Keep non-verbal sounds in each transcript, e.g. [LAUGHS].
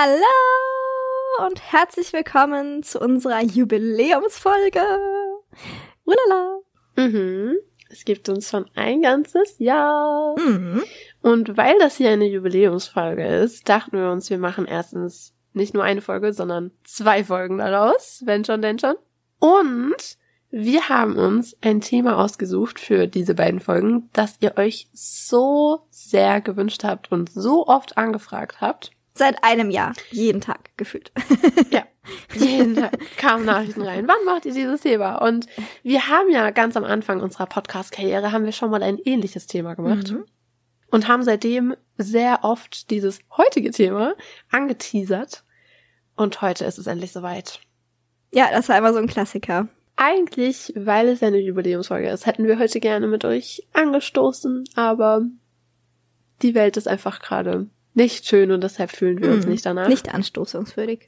Hallo und herzlich willkommen zu unserer Jubiläumsfolge. Ulala. Mhm. Es gibt uns schon ein ganzes Jahr. Mhm. Und weil das hier eine Jubiläumsfolge ist, dachten wir uns, wir machen erstens nicht nur eine Folge, sondern zwei Folgen daraus. Wenn schon, denn schon. Und wir haben uns ein Thema ausgesucht für diese beiden Folgen, das ihr euch so sehr gewünscht habt und so oft angefragt habt. Seit einem Jahr. Jeden Tag gefühlt. [LAUGHS] ja. Jeden Tag kamen Nachrichten rein. Wann macht ihr dieses Thema? Und wir haben ja ganz am Anfang unserer Podcast-Karriere haben wir schon mal ein ähnliches Thema gemacht. Mhm. Und haben seitdem sehr oft dieses heutige Thema angeteasert. Und heute ist es endlich soweit. Ja, das war immer so ein Klassiker. Eigentlich, weil es eine Jubiläumsfolge ist, hätten wir heute gerne mit euch angestoßen, aber die Welt ist einfach gerade nicht schön und deshalb fühlen wir uns mhm. nicht danach. Nicht anstoßungswürdig.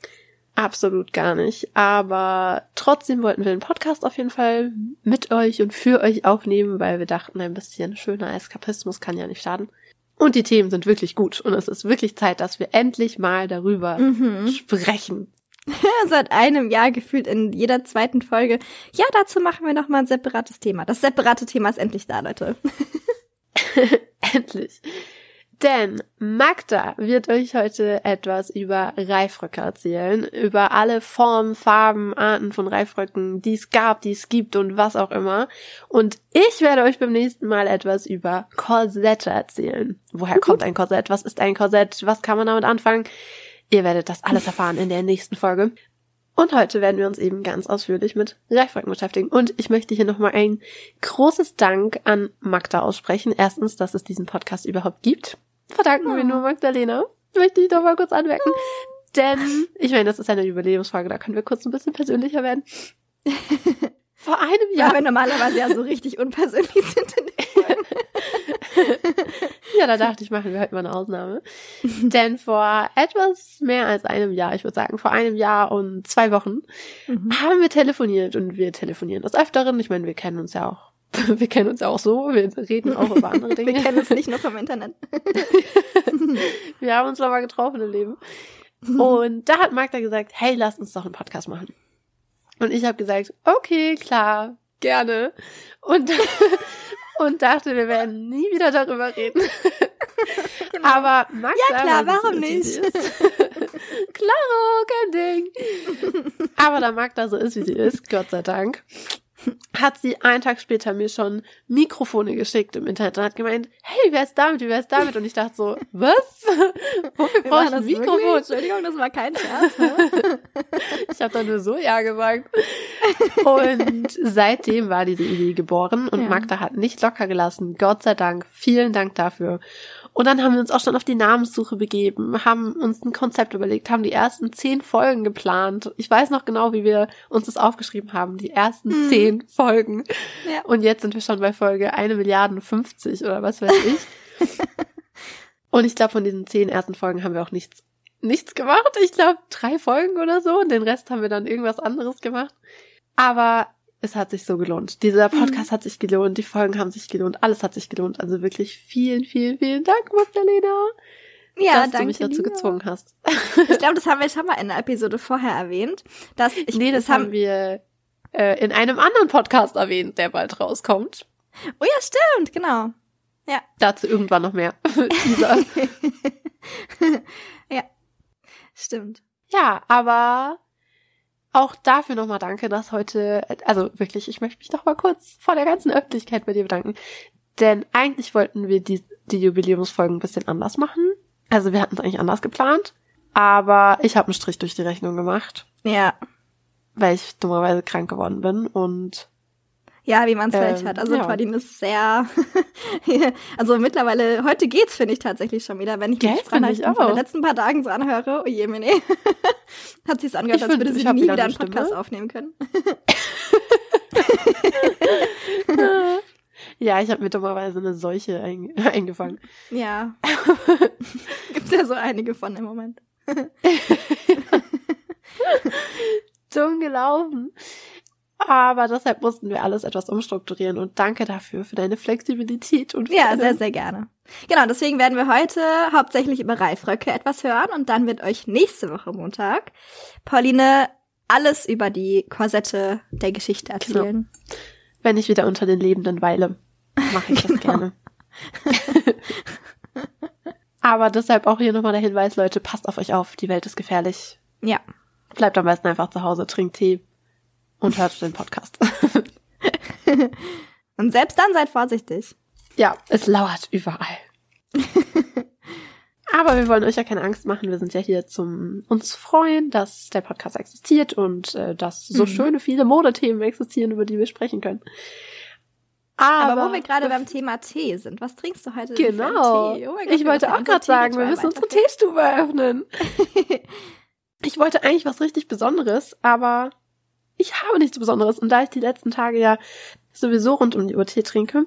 Absolut gar nicht. Aber trotzdem wollten wir den Podcast auf jeden Fall mit euch und für euch aufnehmen, weil wir dachten, ein bisschen schöner Eskapismus kann ja nicht schaden. Und die Themen sind wirklich gut. Und es ist wirklich Zeit, dass wir endlich mal darüber mhm. sprechen. [LAUGHS] Seit einem Jahr gefühlt in jeder zweiten Folge. Ja, dazu machen wir nochmal ein separates Thema. Das separate Thema ist endlich da, Leute. [LAUGHS] [LAUGHS] endlich. Denn Magda wird euch heute etwas über Reifröcke erzählen, über alle Formen, Farben, Arten von Reifröcken, die es gab, die es gibt und was auch immer. Und ich werde euch beim nächsten Mal etwas über Korsette erzählen. Woher mhm. kommt ein Korsett? Was ist ein Korsett? Was kann man damit anfangen? Ihr werdet das alles erfahren in der nächsten Folge. Und heute werden wir uns eben ganz ausführlich mit Reifröcken beschäftigen. Und ich möchte hier nochmal ein großes Dank an Magda aussprechen. Erstens, dass es diesen Podcast überhaupt gibt verdanken wir nur Magdalena. Möchte ich doch mal kurz anmerken. [LAUGHS] Denn, ich meine, das ist eine Überlebensfrage, da können wir kurz ein bisschen persönlicher werden. [LAUGHS] Vor einem Jahr. Ja, wir normalerweise ja so richtig unpersönlich sind in [LAUGHS] ja, da dachte ich, machen wir heute mal eine Ausnahme. Denn vor etwas mehr als einem Jahr, ich würde sagen, vor einem Jahr und zwei Wochen, mhm. haben wir telefoniert und wir telefonieren des Öfteren. Ich meine, wir kennen uns ja auch [LAUGHS] wir kennen uns ja auch so, wir reden auch über andere [LAUGHS] Dinge. wir kennen uns nicht nur vom Internet. [LAUGHS] wir haben uns schon mal getroffen im Leben. Und da hat Magda gesagt, hey, lass uns doch einen Podcast machen. Und ich habe gesagt, okay, klar, gerne. Und, und dachte, wir werden nie wieder darüber reden. Genau. Aber Magda, ja klar, warum nicht? Klaro, kein Ding. Aber da Magda so ist, wie sie ist, Gott sei Dank, hat sie einen Tag später mir schon Mikrofone geschickt im Internet und hat gemeint, hey, wie wär's damit, wie wär's damit? Und ich dachte so, [LAUGHS] was? Wofür brauche ich ein Mikrofon? Wirklich? Entschuldigung, das war kein Scherz. [LAUGHS] ich habe da nur so ja gesagt. Und seitdem war diese Idee geboren und ja. Magda hat nicht locker gelassen. Gott sei Dank. Vielen Dank dafür. Und dann haben wir uns auch schon auf die Namenssuche begeben, haben uns ein Konzept überlegt, haben die ersten zehn Folgen geplant. Ich weiß noch genau, wie wir uns das aufgeschrieben haben, die ersten hm. zehn Folgen. Ja. Und jetzt sind wir schon bei Folge eine Milliarde 50 oder was weiß ich. [LAUGHS] und ich glaube, von diesen zehn ersten Folgen haben wir auch nichts, nichts gemacht. Ich glaube, drei Folgen oder so. Und den Rest haben wir dann irgendwas anderes gemacht. Aber es hat sich so gelohnt. Dieser mhm. Podcast mhm. hat sich gelohnt, die Folgen haben sich gelohnt, alles hat sich gelohnt. Also wirklich vielen, vielen, vielen Dank, Magdalena. Ja, dass danke, du mich dazu Lina. gezwungen hast. Ich glaube, das haben wir schon mal in einer Episode vorher erwähnt. Dass ich, nee, das, das haben wir äh, in einem anderen Podcast erwähnt, der bald rauskommt. Oh ja, stimmt, genau. Ja. Dazu irgendwann noch mehr. [LAUGHS] [LAUGHS] ja, stimmt. Ja, aber auch dafür nochmal danke, dass heute, also wirklich, ich möchte mich noch mal kurz vor der ganzen Öffentlichkeit bei dir bedanken. Denn eigentlich wollten wir die, die Jubiläumsfolgen ein bisschen anders machen. Also wir hatten es eigentlich anders geplant. Aber ich habe einen Strich durch die Rechnung gemacht. Ja. Weil ich dummerweise krank geworden bin und ja, wie man es vielleicht ähm, hat. Also ja. Claudine ist sehr, [LAUGHS] also mittlerweile, heute geht's, finde ich tatsächlich schon wieder, wenn ich mich Sprachnachrichten von den letzten paar Tagen so anhöre. Oh je, meine. [LAUGHS] hat sich's angehört, ich als würde sie nie wieder, einen Podcast Stimme. aufnehmen können. [LAUGHS] ja, ich habe mir dummerweise eine Seuche ein eingefangen. Ja. Gibt's ja so einige von im Moment. Dumm gelaufen. Aber deshalb mussten wir alles etwas umstrukturieren und danke dafür, für deine Flexibilität und Ja, sehr, sehr gerne. Genau, deswegen werden wir heute hauptsächlich über Reifröcke etwas hören und dann wird euch nächste Woche Montag Pauline alles über die Korsette der Geschichte genau. erzählen. Genau. Wenn ich wieder unter den Lebenden weile, mache ich das [LAUGHS] genau. gerne. Aber deshalb auch hier nochmal der Hinweis, Leute, passt auf euch auf, die Welt ist gefährlich. Ja. Bleibt am besten einfach zu Hause, trinkt Tee und hört den Podcast. [LAUGHS] und selbst dann seid vorsichtig. Ja, es lauert überall. [LAUGHS] Aber wir wollen euch ja keine Angst machen. Wir sind ja hier zum uns freuen, dass der Podcast existiert und äh, dass so mhm. schöne viele Modethemen existieren, über die wir sprechen können. Aber, Aber wo wir gerade beim Thema Tee sind, was trinkst du heute? Genau. Oh Gott, ich wollte auch gerade sagen, wir müssen unsere Teestube eröffnen. [LAUGHS] ich wollte eigentlich was richtig Besonderes, aber ich habe nichts Besonderes. Und da ich die letzten Tage ja sowieso rund um die Uhr Tee trinke,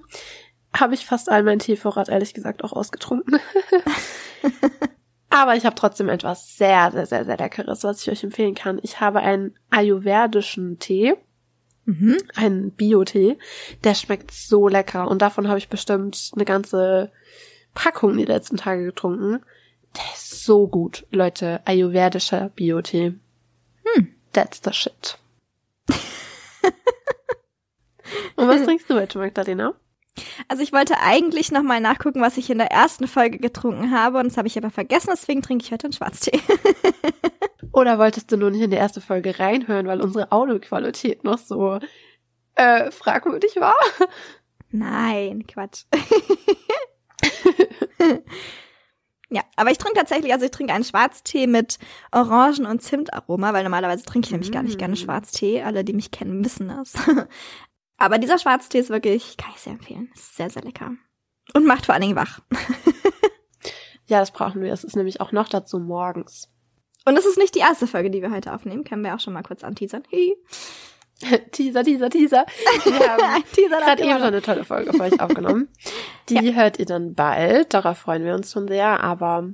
habe ich fast all meinen Teevorrat ehrlich gesagt auch ausgetrunken. [LAUGHS] Aber ich habe trotzdem etwas sehr, sehr, sehr, sehr Leckeres, was ich euch empfehlen kann. Ich habe einen ayurvedischen Tee. Mhm. Einen Bio-Tee. Der schmeckt so lecker. Und davon habe ich bestimmt eine ganze Packung die letzten Tage getrunken. Der ist so gut, Leute. Ayurvedischer Bio-Tee. Hm. That's the shit. [LAUGHS] Und was trinkst du heute, Magdalena? Also ich wollte eigentlich nochmal nachgucken, was ich in der ersten Folge getrunken habe, und das habe ich aber vergessen, deswegen trinke ich heute einen Schwarztee. [LAUGHS] Oder wolltest du nur nicht in die erste Folge reinhören, weil unsere Audioqualität noch so äh, fragwürdig war? Nein, Quatsch. [LAUGHS] ja, aber ich trinke tatsächlich, also ich trinke einen Schwarztee mit Orangen- und Zimtaroma, weil normalerweise trinke ich nämlich mm. gar nicht gerne mm. Schwarztee. Alle, die mich kennen, wissen das. [LAUGHS] Aber dieser Schwarztee ist wirklich, kann ich sehr empfehlen. Ist sehr, sehr lecker. Und macht vor allen Dingen wach. [LAUGHS] ja, das brauchen wir. Es ist nämlich auch noch dazu morgens. Und es ist nicht die erste Folge, die wir heute aufnehmen. Können wir auch schon mal kurz anteasern. Hey. [LAUGHS] teaser, Teaser, Teaser. Wir haben [LAUGHS] gerade eben schon eine tolle Folge für euch aufgenommen. [LAUGHS] Die ja. hört ihr dann bald. Darauf freuen wir uns schon sehr. Aber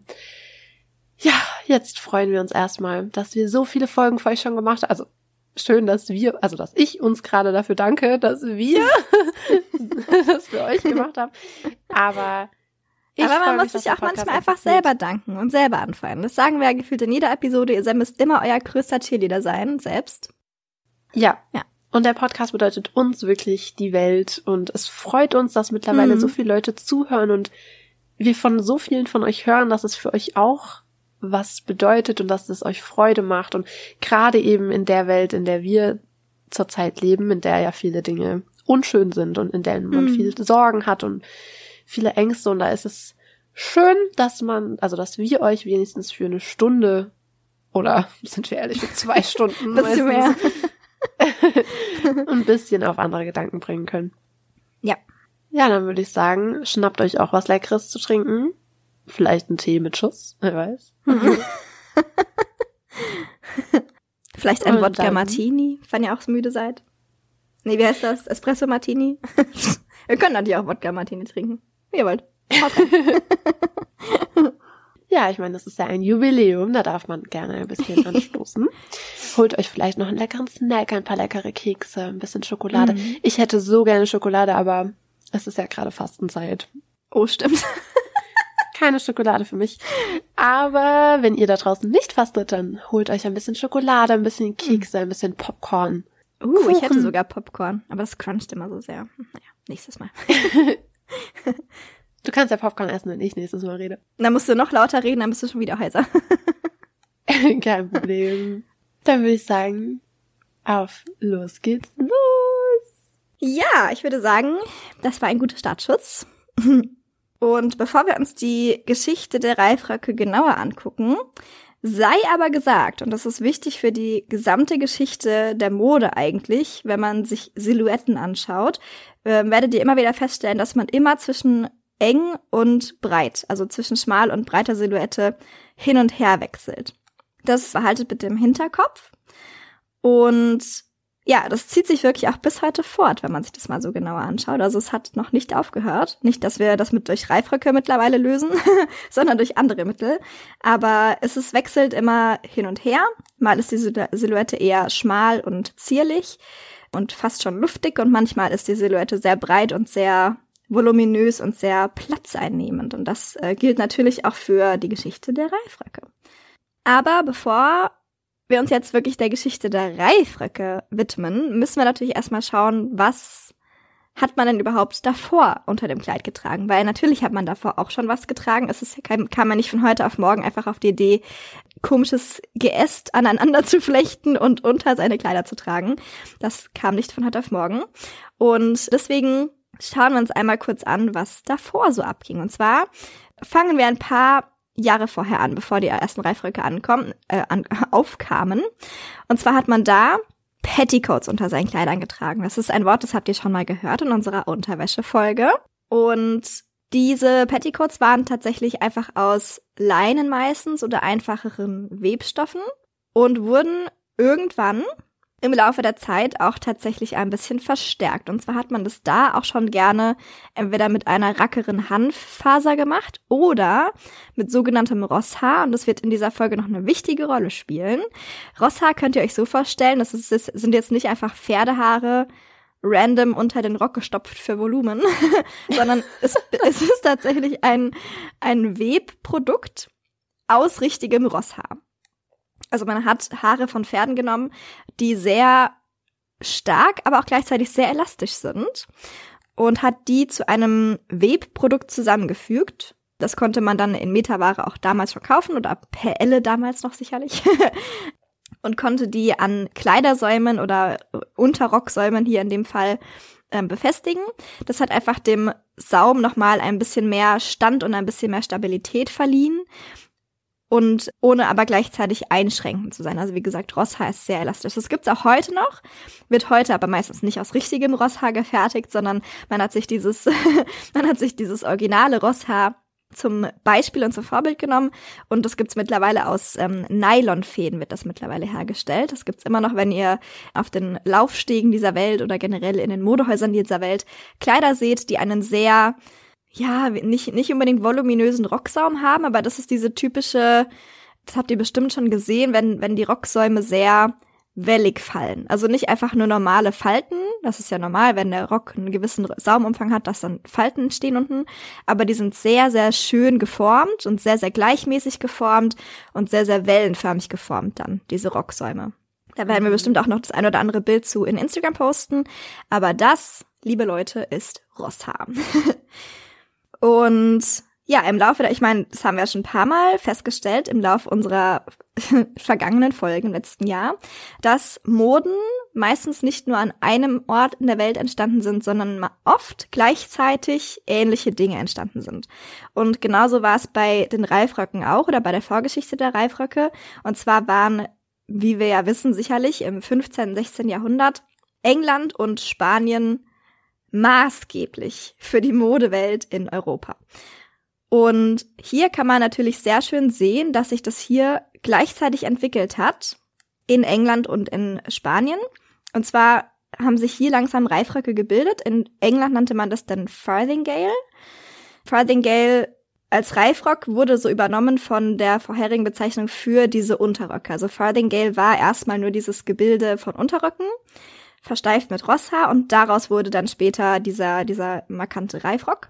ja, jetzt freuen wir uns erstmal, dass wir so viele Folgen für euch schon gemacht haben. Also schön, dass wir, also dass ich uns gerade dafür danke, dass wir das für euch gemacht haben. Aber ich Aber man muss sich auch manchmal einfach selber danken und selber anfeuern. Das sagen wir ja gefühlt in jeder Episode. Ihr müsst immer euer größter Cheerleader sein, selbst. Ja. Ja. Und der Podcast bedeutet uns wirklich die Welt. Und es freut uns, dass mittlerweile mhm. so viele Leute zuhören und wir von so vielen von euch hören, dass es für euch auch was bedeutet und dass es euch Freude macht. Und gerade eben in der Welt, in der wir zurzeit leben, in der ja viele Dinge unschön sind und in der man mhm. viel Sorgen hat und viele Ängste. Und da ist es schön, dass man, also dass wir euch wenigstens für eine Stunde oder [LAUGHS] sind wir ehrlich, für zwei [LAUGHS] Stunden bisschen mehr. [LAUGHS] ein bisschen auf andere Gedanken bringen können. Ja. Ja, dann würde ich sagen, schnappt euch auch was Leckeres zu trinken. Vielleicht ein Tee mit Schuss, wer weiß. [LAUGHS] Vielleicht ein Wodka Martini, wenn ihr auch so müde seid. Nee, wie heißt das? Espresso Martini? [LAUGHS] Wir können natürlich auch Wodka Martini trinken. Wie ihr wollt. Ja, ich meine, das ist ja ein Jubiläum, da darf man gerne ein bisschen anstoßen. [LAUGHS] Holt euch vielleicht noch einen leckeren Snack, ein paar leckere Kekse, ein bisschen Schokolade. Mhm. Ich hätte so gerne Schokolade, aber es ist ja gerade Fastenzeit. Oh, stimmt [LAUGHS] keine Schokolade für mich. Aber wenn ihr da draußen nicht fastet, dann holt euch ein bisschen Schokolade, ein bisschen Kekse, ein bisschen Popcorn. Uh, Kuchen. ich hätte sogar Popcorn, aber das cruncht immer so sehr. Naja, nächstes Mal. [LAUGHS] du kannst ja Popcorn essen, wenn ich nächstes Mal rede. Dann musst du noch lauter reden, dann bist du schon wieder heiser. [LAUGHS] Kein Problem. Dann würde ich sagen, auf los geht's los. Ja, ich würde sagen, das war ein guter Startschuss. [LAUGHS] Und bevor wir uns die Geschichte der Reifröcke genauer angucken, sei aber gesagt, und das ist wichtig für die gesamte Geschichte der Mode eigentlich, wenn man sich Silhouetten anschaut, äh, werdet ihr immer wieder feststellen, dass man immer zwischen eng und breit, also zwischen schmal und breiter Silhouette hin und her wechselt. Das behaltet bitte im Hinterkopf. Und ja, das zieht sich wirklich auch bis heute fort, wenn man sich das mal so genauer anschaut. Also es hat noch nicht aufgehört. Nicht, dass wir das mit durch Reifröcke mittlerweile lösen, [LAUGHS] sondern durch andere Mittel. Aber es ist wechselt immer hin und her. Mal ist die Silhouette eher schmal und zierlich. und fast schon luftig und manchmal ist die Silhouette sehr breit und sehr voluminös und sehr platzeinnehmend. Und das äh, gilt natürlich auch für die Geschichte der Reifröcke. Aber bevor wir uns jetzt wirklich der Geschichte der Reifröcke widmen, müssen wir natürlich erstmal schauen, was hat man denn überhaupt davor unter dem Kleid getragen? Weil natürlich hat man davor auch schon was getragen. Es ist, kam, kam man nicht von heute auf morgen einfach auf die Idee, komisches Geäst aneinander [LAUGHS] zu flechten und unter seine Kleider zu tragen. Das kam nicht von heute auf morgen. Und deswegen schauen wir uns einmal kurz an, was davor so abging. Und zwar fangen wir ein paar Jahre vorher an, bevor die ersten Reifröcke ankommen, äh, an, [LAUGHS] aufkamen. Und zwar hat man da Petticoats unter seinen Kleidern getragen. Das ist ein Wort, das habt ihr schon mal gehört in unserer Unterwäschefolge. Und diese Petticoats waren tatsächlich einfach aus Leinen meistens oder einfacheren Webstoffen und wurden irgendwann im Laufe der Zeit auch tatsächlich ein bisschen verstärkt. Und zwar hat man das da auch schon gerne entweder mit einer rackeren Hanffaser gemacht oder mit sogenanntem Rosshaar. Und das wird in dieser Folge noch eine wichtige Rolle spielen. Rosshaar könnt ihr euch so vorstellen, das, ist, das sind jetzt nicht einfach Pferdehaare random unter den Rock gestopft für Volumen, [LAUGHS] sondern es, es ist tatsächlich ein, ein Webprodukt aus richtigem Rosshaar. Also man hat Haare von Pferden genommen, die sehr stark, aber auch gleichzeitig sehr elastisch sind und hat die zu einem Webprodukt zusammengefügt. Das konnte man dann in Metaware auch damals schon kaufen oder per Elle damals noch sicherlich. [LAUGHS] und konnte die an Kleidersäumen oder Unterrocksäumen hier in dem Fall ähm, befestigen. Das hat einfach dem Saum nochmal ein bisschen mehr Stand und ein bisschen mehr Stabilität verliehen und ohne aber gleichzeitig einschränkend zu sein. Also wie gesagt, Rosshaar ist sehr elastisch. Das gibt's auch heute noch, wird heute aber meistens nicht aus richtigem Rosshaar gefertigt, sondern man hat sich dieses, [LAUGHS] man hat sich dieses originale Rosshaar zum Beispiel und zum Vorbild genommen und das gibt's mittlerweile aus ähm, Nylonfäden wird das mittlerweile hergestellt. Das gibt's immer noch, wenn ihr auf den Laufstegen dieser Welt oder generell in den Modehäusern dieser Welt Kleider seht, die einen sehr ja, nicht, nicht unbedingt voluminösen Rocksaum haben, aber das ist diese typische, das habt ihr bestimmt schon gesehen, wenn, wenn die Rocksäume sehr wellig fallen. Also nicht einfach nur normale Falten, das ist ja normal, wenn der Rock einen gewissen Saumumfang hat, dass dann Falten entstehen unten, aber die sind sehr, sehr schön geformt und sehr, sehr gleichmäßig geformt und sehr, sehr wellenförmig geformt dann, diese Rocksäume. Da werden wir bestimmt auch noch das ein oder andere Bild zu in Instagram posten, aber das, liebe Leute, ist Rosshaar. [LAUGHS] Und ja, im Laufe der, ich meine, das haben wir schon ein paar Mal festgestellt im Laufe unserer [LAUGHS] vergangenen Folgen im letzten Jahr, dass Moden meistens nicht nur an einem Ort in der Welt entstanden sind, sondern oft gleichzeitig ähnliche Dinge entstanden sind. Und genauso war es bei den Reifröcken auch oder bei der Vorgeschichte der Reifröcke. Und zwar waren, wie wir ja wissen, sicherlich im 15., 16. Jahrhundert England und Spanien maßgeblich für die Modewelt in Europa. Und hier kann man natürlich sehr schön sehen, dass sich das hier gleichzeitig entwickelt hat in England und in Spanien. Und zwar haben sich hier langsam Reifröcke gebildet. In England nannte man das dann Farthingale. Farthingale als Reifrock wurde so übernommen von der vorherigen Bezeichnung für diese Unterröcke. Also Farthingale war erstmal nur dieses Gebilde von Unterröcken versteift mit Rosshaar und daraus wurde dann später dieser, dieser markante Reifrock.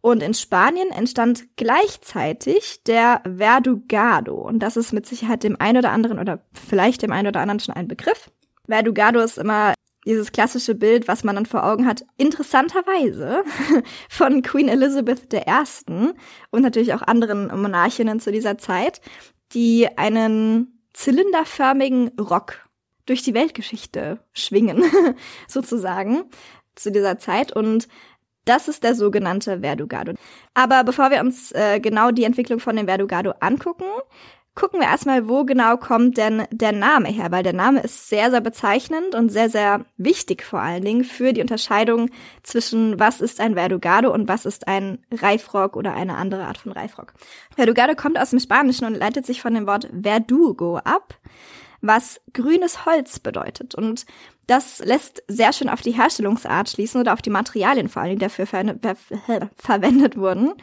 Und in Spanien entstand gleichzeitig der Verdugado. Und das ist mit Sicherheit dem einen oder anderen oder vielleicht dem einen oder anderen schon ein Begriff. Verdugado ist immer dieses klassische Bild, was man dann vor Augen hat, interessanterweise [LAUGHS] von Queen Elizabeth I. und natürlich auch anderen Monarchinnen zu dieser Zeit, die einen zylinderförmigen Rock durch die Weltgeschichte schwingen, [LAUGHS] sozusagen, zu dieser Zeit. Und das ist der sogenannte Verdugado. Aber bevor wir uns äh, genau die Entwicklung von dem Verdugado angucken, gucken wir erstmal, wo genau kommt denn der Name her, weil der Name ist sehr, sehr bezeichnend und sehr, sehr wichtig vor allen Dingen für die Unterscheidung zwischen was ist ein Verdugado und was ist ein Reifrock oder eine andere Art von Reifrock. Verdugado kommt aus dem Spanischen und leitet sich von dem Wort Verdugo ab was grünes Holz bedeutet. Und das lässt sehr schön auf die Herstellungsart schließen oder auf die Materialien vor allem, die dafür ver ver [LAUGHS] verwendet wurden.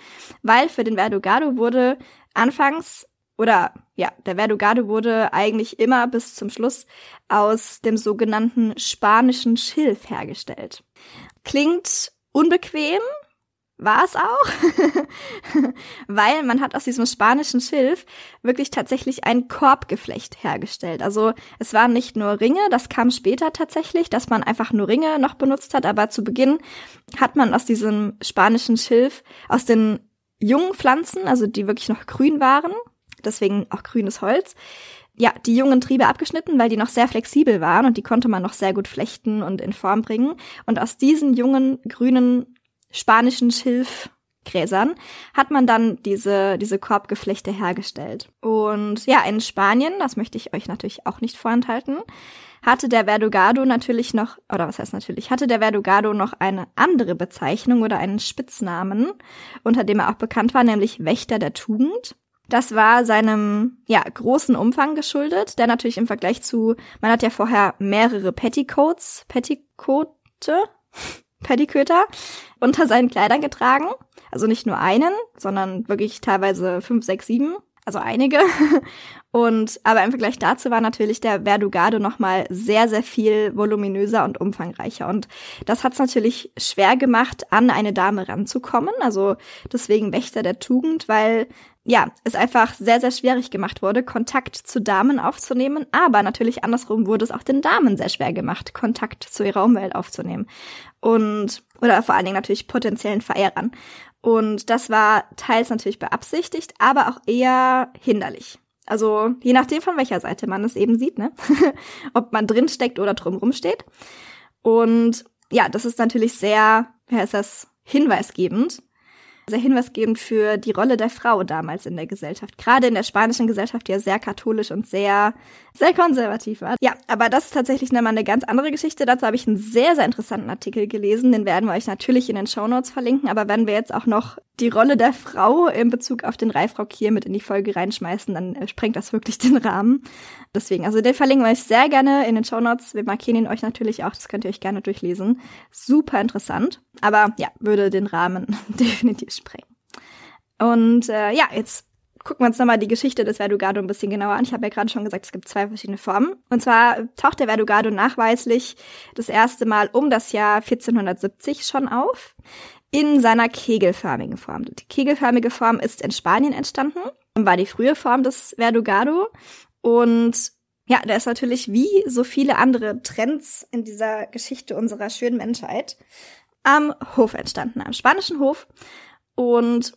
Weil für den Verdugado wurde anfangs oder ja, der Verdugado wurde eigentlich immer bis zum Schluss aus dem sogenannten spanischen Schilf hergestellt. Klingt unbequem, war es auch, [LAUGHS] weil man hat aus diesem spanischen Schilf wirklich tatsächlich ein Korbgeflecht hergestellt. Also es waren nicht nur Ringe, das kam später tatsächlich, dass man einfach nur Ringe noch benutzt hat, aber zu Beginn hat man aus diesem spanischen Schilf, aus den jungen Pflanzen, also die wirklich noch grün waren, deswegen auch grünes Holz, ja, die jungen Triebe abgeschnitten, weil die noch sehr flexibel waren und die konnte man noch sehr gut flechten und in Form bringen. Und aus diesen jungen grünen spanischen Schilfgräsern hat man dann diese, diese Korbgeflechte hergestellt. Und ja, in Spanien, das möchte ich euch natürlich auch nicht vorenthalten, hatte der Verdugado natürlich noch, oder was heißt natürlich, hatte der Verdugado noch eine andere Bezeichnung oder einen Spitznamen, unter dem er auch bekannt war, nämlich Wächter der Tugend. Das war seinem ja großen Umfang geschuldet, der natürlich im Vergleich zu, man hat ja vorher mehrere Petticoats, Petticoate, Pettiköter unter seinen Kleidern getragen. Also nicht nur einen, sondern wirklich teilweise fünf, sechs, sieben. Also einige. Und aber im Vergleich dazu war natürlich der Verdugado nochmal sehr, sehr viel voluminöser und umfangreicher. Und das hat es natürlich schwer gemacht, an eine Dame ranzukommen. Also deswegen Wächter der Tugend, weil ja, es einfach sehr, sehr schwierig gemacht wurde, Kontakt zu Damen aufzunehmen. Aber natürlich andersrum wurde es auch den Damen sehr schwer gemacht, Kontakt zu ihrer Umwelt aufzunehmen. Und, oder vor allen Dingen natürlich potenziellen Verehrern. Und das war teils natürlich beabsichtigt, aber auch eher hinderlich. Also je nachdem, von welcher Seite man es eben sieht, ne? [LAUGHS] Ob man drin steckt oder drumrum steht. Und ja, das ist natürlich sehr, wie heißt das, hinweisgebend sehr hinweisgebend für die Rolle der Frau damals in der Gesellschaft. Gerade in der spanischen Gesellschaft, die ja sehr katholisch und sehr, sehr konservativ war. Ja, aber das ist tatsächlich nochmal eine ganz andere Geschichte. Dazu habe ich einen sehr, sehr interessanten Artikel gelesen. Den werden wir euch natürlich in den Show Notes verlinken. Aber wenn wir jetzt auch noch die Rolle der Frau in Bezug auf den Reifrock hier mit in die Folge reinschmeißen, dann äh, sprengt das wirklich den Rahmen. Deswegen, also den verlinken wir euch sehr gerne in den Show Notes. Wir markieren ihn euch natürlich auch. Das könnt ihr euch gerne durchlesen. Super interessant. Aber ja, würde den Rahmen [LAUGHS] definitiv sprengen. Und äh, ja, jetzt gucken wir uns nochmal die Geschichte des Verdugado ein bisschen genauer an. Ich habe ja gerade schon gesagt, es gibt zwei verschiedene Formen. Und zwar taucht der Verdugado nachweislich das erste Mal um das Jahr 1470 schon auf in seiner kegelförmigen Form. Die kegelförmige Form ist in Spanien entstanden und war die frühe Form des Verdugado. Und ja, der ist natürlich wie so viele andere Trends in dieser Geschichte unserer schönen Menschheit am Hof entstanden, am spanischen Hof. Und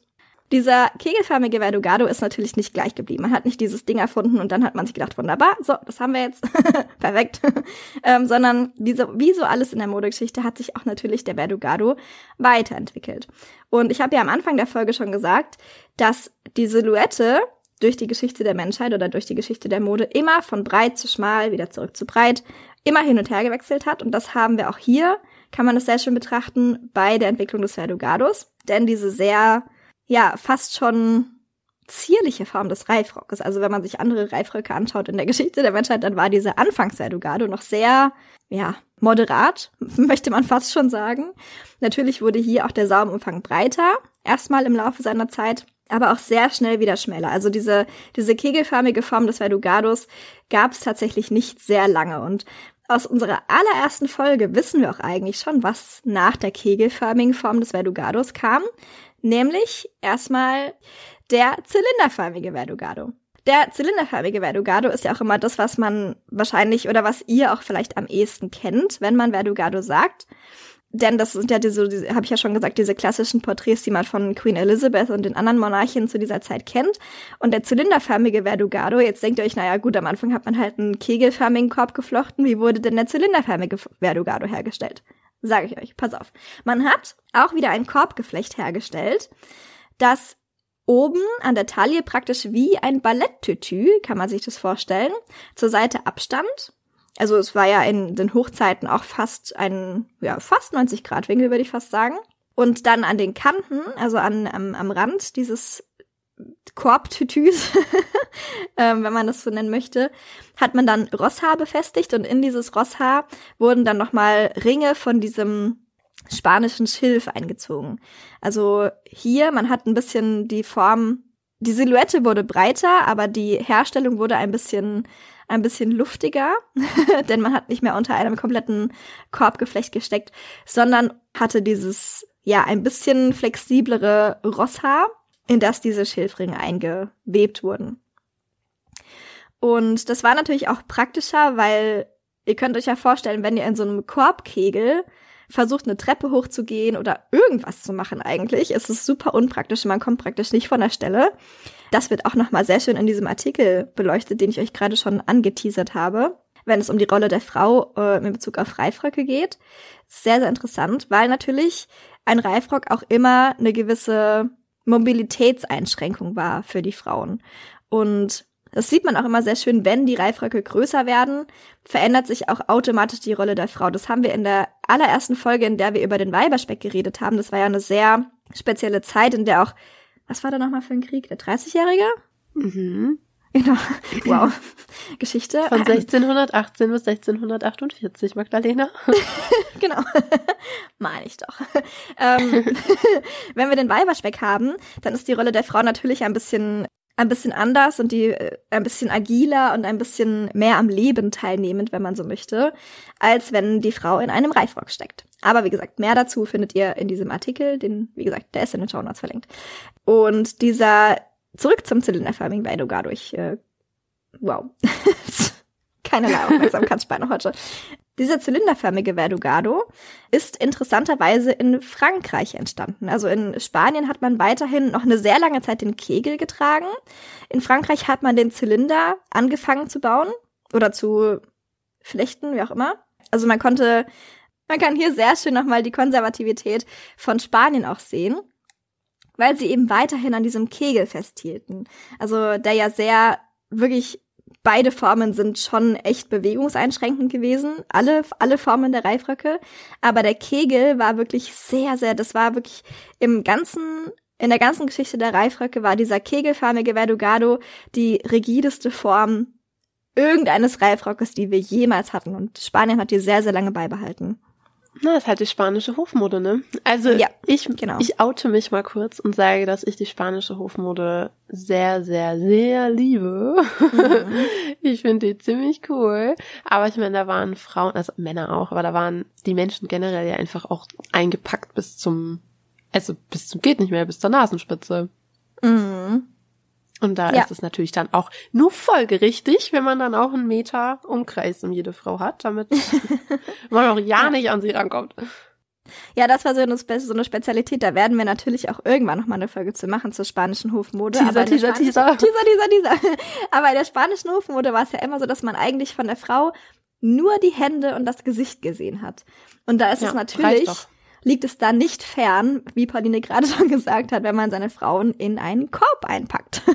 dieser kegelförmige Verdugado ist natürlich nicht gleich geblieben. Man hat nicht dieses Ding erfunden und dann hat man sich gedacht, wunderbar, so, das haben wir jetzt, [LAUGHS] perfekt. [LAUGHS] ähm, sondern wie so, wie so alles in der Modegeschichte hat sich auch natürlich der Verdugado weiterentwickelt. Und ich habe ja am Anfang der Folge schon gesagt, dass die Silhouette durch die Geschichte der Menschheit oder durch die Geschichte der Mode immer von breit zu schmal, wieder zurück zu breit, immer hin und her gewechselt hat. Und das haben wir auch hier, kann man es sehr schön betrachten, bei der Entwicklung des Verdugados. Denn diese sehr ja fast schon zierliche Form des Reifrockes. Also wenn man sich andere Reifröcke anschaut in der [LAUGHS] Geschichte der Menschheit, dann war diese Anfangs-Verdugado noch sehr, ja, moderat, [LAUGHS] möchte man fast schon sagen. Natürlich wurde hier auch der Saumumfang breiter, erstmal im Laufe seiner Zeit, aber auch sehr schnell wieder schmäler. Also diese, diese kegelförmige Form des Verdugados gab es tatsächlich nicht sehr lange. Und aus unserer allerersten Folge wissen wir auch eigentlich schon, was nach der kegelförmigen Form des Verdugados kam nämlich erstmal der zylinderförmige Verdugado. Der zylinderförmige Verdugado ist ja auch immer das, was man wahrscheinlich oder was ihr auch vielleicht am ehesten kennt, wenn man Verdugado sagt. Denn das sind ja diese, diese habe ich ja schon gesagt, diese klassischen Porträts, die man von Queen Elizabeth und den anderen Monarchen zu dieser Zeit kennt. Und der zylinderförmige Verdugado, jetzt denkt ihr euch, naja gut, am Anfang hat man halt einen kegelförmigen Korb geflochten. Wie wurde denn der zylinderförmige Verdugado hergestellt? Sage ich euch, pass auf. Man hat auch wieder ein Korbgeflecht hergestellt, das oben an der Taille praktisch wie ein Balletttütü, kann man sich das vorstellen, zur Seite abstand. Also es war ja in den Hochzeiten auch fast ein, ja, fast 90 Grad Winkel, würde ich fast sagen. Und dann an den Kanten, also an, am, am Rand dieses Korbtütüs, [LAUGHS] ähm, wenn man das so nennen möchte, hat man dann Rosshaar befestigt und in dieses Rosshaar wurden dann nochmal Ringe von diesem spanischen Schilf eingezogen. Also hier, man hat ein bisschen die Form die Silhouette wurde breiter, aber die Herstellung wurde ein bisschen ein bisschen luftiger, [LAUGHS] denn man hat nicht mehr unter einem kompletten Korbgeflecht gesteckt, sondern hatte dieses ja ein bisschen flexiblere Rosshaar, in das diese Schilfringe eingewebt wurden. Und das war natürlich auch praktischer, weil ihr könnt euch ja vorstellen, wenn ihr in so einem Korbkegel versucht, eine Treppe hochzugehen oder irgendwas zu machen eigentlich, ist es super unpraktisch. Man kommt praktisch nicht von der Stelle. Das wird auch nochmal sehr schön in diesem Artikel beleuchtet, den ich euch gerade schon angeteasert habe, wenn es um die Rolle der Frau äh, in Bezug auf Reifröcke geht. Sehr, sehr interessant, weil natürlich ein Reifrock auch immer eine gewisse Mobilitätseinschränkung war für die Frauen. Und das sieht man auch immer sehr schön, wenn die Reifröcke größer werden, verändert sich auch automatisch die Rolle der Frau. Das haben wir in der allerersten Folge, in der wir über den Weiberspeck geredet haben. Das war ja eine sehr spezielle Zeit, in der auch, was war da nochmal für ein Krieg? Der 30-Jährige? Mhm. Genau. [LAUGHS] Wow. Geschichte. Von 1618 bis 1648, Magdalena. [LAUGHS] genau. [LAUGHS] Meine ich doch. Ähm, wenn wir den Weiberspeck haben, dann ist die Rolle der Frau natürlich ein bisschen ein bisschen anders und die äh, ein bisschen agiler und ein bisschen mehr am Leben teilnehmend, wenn man so möchte, als wenn die Frau in einem Reifrock steckt. Aber wie gesagt, mehr dazu findet ihr in diesem Artikel, den, wie gesagt, der ist in den Show Notes verlinkt. Und dieser, zurück zum zylinderförmigen Weidogar durch, äh, wow. [LAUGHS] Keinerlei Aufmerksamkeitsspanne heute. Dieser zylinderförmige Verdugado ist interessanterweise in Frankreich entstanden. Also in Spanien hat man weiterhin noch eine sehr lange Zeit den Kegel getragen. In Frankreich hat man den Zylinder angefangen zu bauen oder zu flechten, wie auch immer. Also man konnte, man kann hier sehr schön nochmal die Konservativität von Spanien auch sehen, weil sie eben weiterhin an diesem Kegel festhielten. Also der ja sehr wirklich beide Formen sind schon echt bewegungseinschränkend gewesen. Alle, alle Formen der Reifröcke. Aber der Kegel war wirklich sehr, sehr, das war wirklich im ganzen, in der ganzen Geschichte der Reifröcke war dieser kegelförmige Verdugado die rigideste Form irgendeines Reifrockes, die wir jemals hatten. Und Spanien hat die sehr, sehr lange beibehalten. Na, das ist halt die spanische Hofmode, ne? Also ja, ich, genau. ich oute mich mal kurz und sage, dass ich die spanische Hofmode sehr, sehr, sehr liebe. Mhm. [LAUGHS] Ich finde die ziemlich cool. Aber ich meine, da waren Frauen, also Männer auch, aber da waren die Menschen generell ja einfach auch eingepackt bis zum, also bis zum geht nicht mehr, bis zur Nasenspitze. Mhm. Und da ja. ist es natürlich dann auch nur folgerichtig, wenn man dann auch einen Meter Umkreis um jede Frau hat, damit [LAUGHS] man auch ja nicht an sie rankommt. Ja, das war so eine, Spe so eine Spezialität. Da werden wir natürlich auch irgendwann noch mal eine Folge zu machen zur spanischen Hofmode. Teaser, aber Teaser, Teaser. Teaser, Teaser, Teaser. [LAUGHS] Aber in der spanischen Hofmode war es ja immer so, dass man eigentlich von der Frau nur die Hände und das Gesicht gesehen hat. Und da ist ja, es natürlich, liegt es da nicht fern, wie Pauline gerade [LAUGHS] schon gesagt hat, wenn man seine Frauen in einen Korb einpackt. [LAUGHS]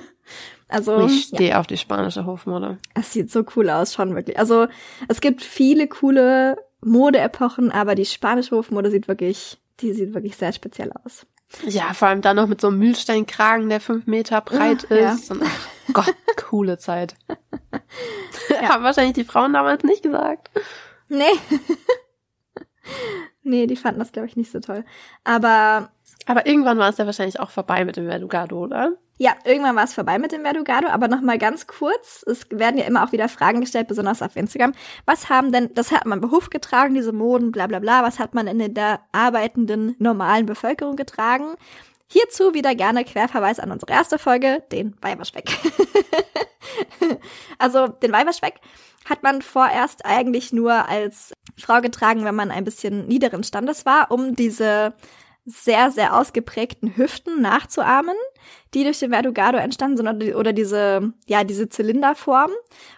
Also ich stehe ja. auf die spanische Hofmode. Es sieht so cool aus, schon wirklich. Also es gibt viele coole Modeepochen, aber die spanische Hofmode sieht wirklich, die sieht wirklich sehr speziell aus. Ja, vor allem dann noch mit so einem Mühlsteinkragen, der fünf Meter breit ja, ist. Ja. Und, ach Gott, [LAUGHS] coole Zeit. ja. Haben wahrscheinlich die Frauen damals nicht gesagt. Nee. Nee, die fanden das, glaube ich, nicht so toll. Aber. Aber irgendwann war es ja wahrscheinlich auch vorbei mit dem Verdugado, oder? Ja, irgendwann war es vorbei mit dem Verdugado, aber noch mal ganz kurz, es werden ja immer auch wieder Fragen gestellt, besonders auf Instagram. Was haben denn, das hat man Behuf getragen, diese Moden, bla bla bla, was hat man in der arbeitenden, normalen Bevölkerung getragen? Hierzu wieder gerne Querverweis an unsere erste Folge, den Weiberspeck. [LAUGHS] [LAUGHS] also den Weiberspeck hat man vorerst eigentlich nur als Frau getragen, wenn man ein bisschen niederen Standes war, um diese sehr, sehr ausgeprägten Hüften nachzuahmen, die durch den Verdugado entstanden sind oder, diese, ja, diese Zylinderform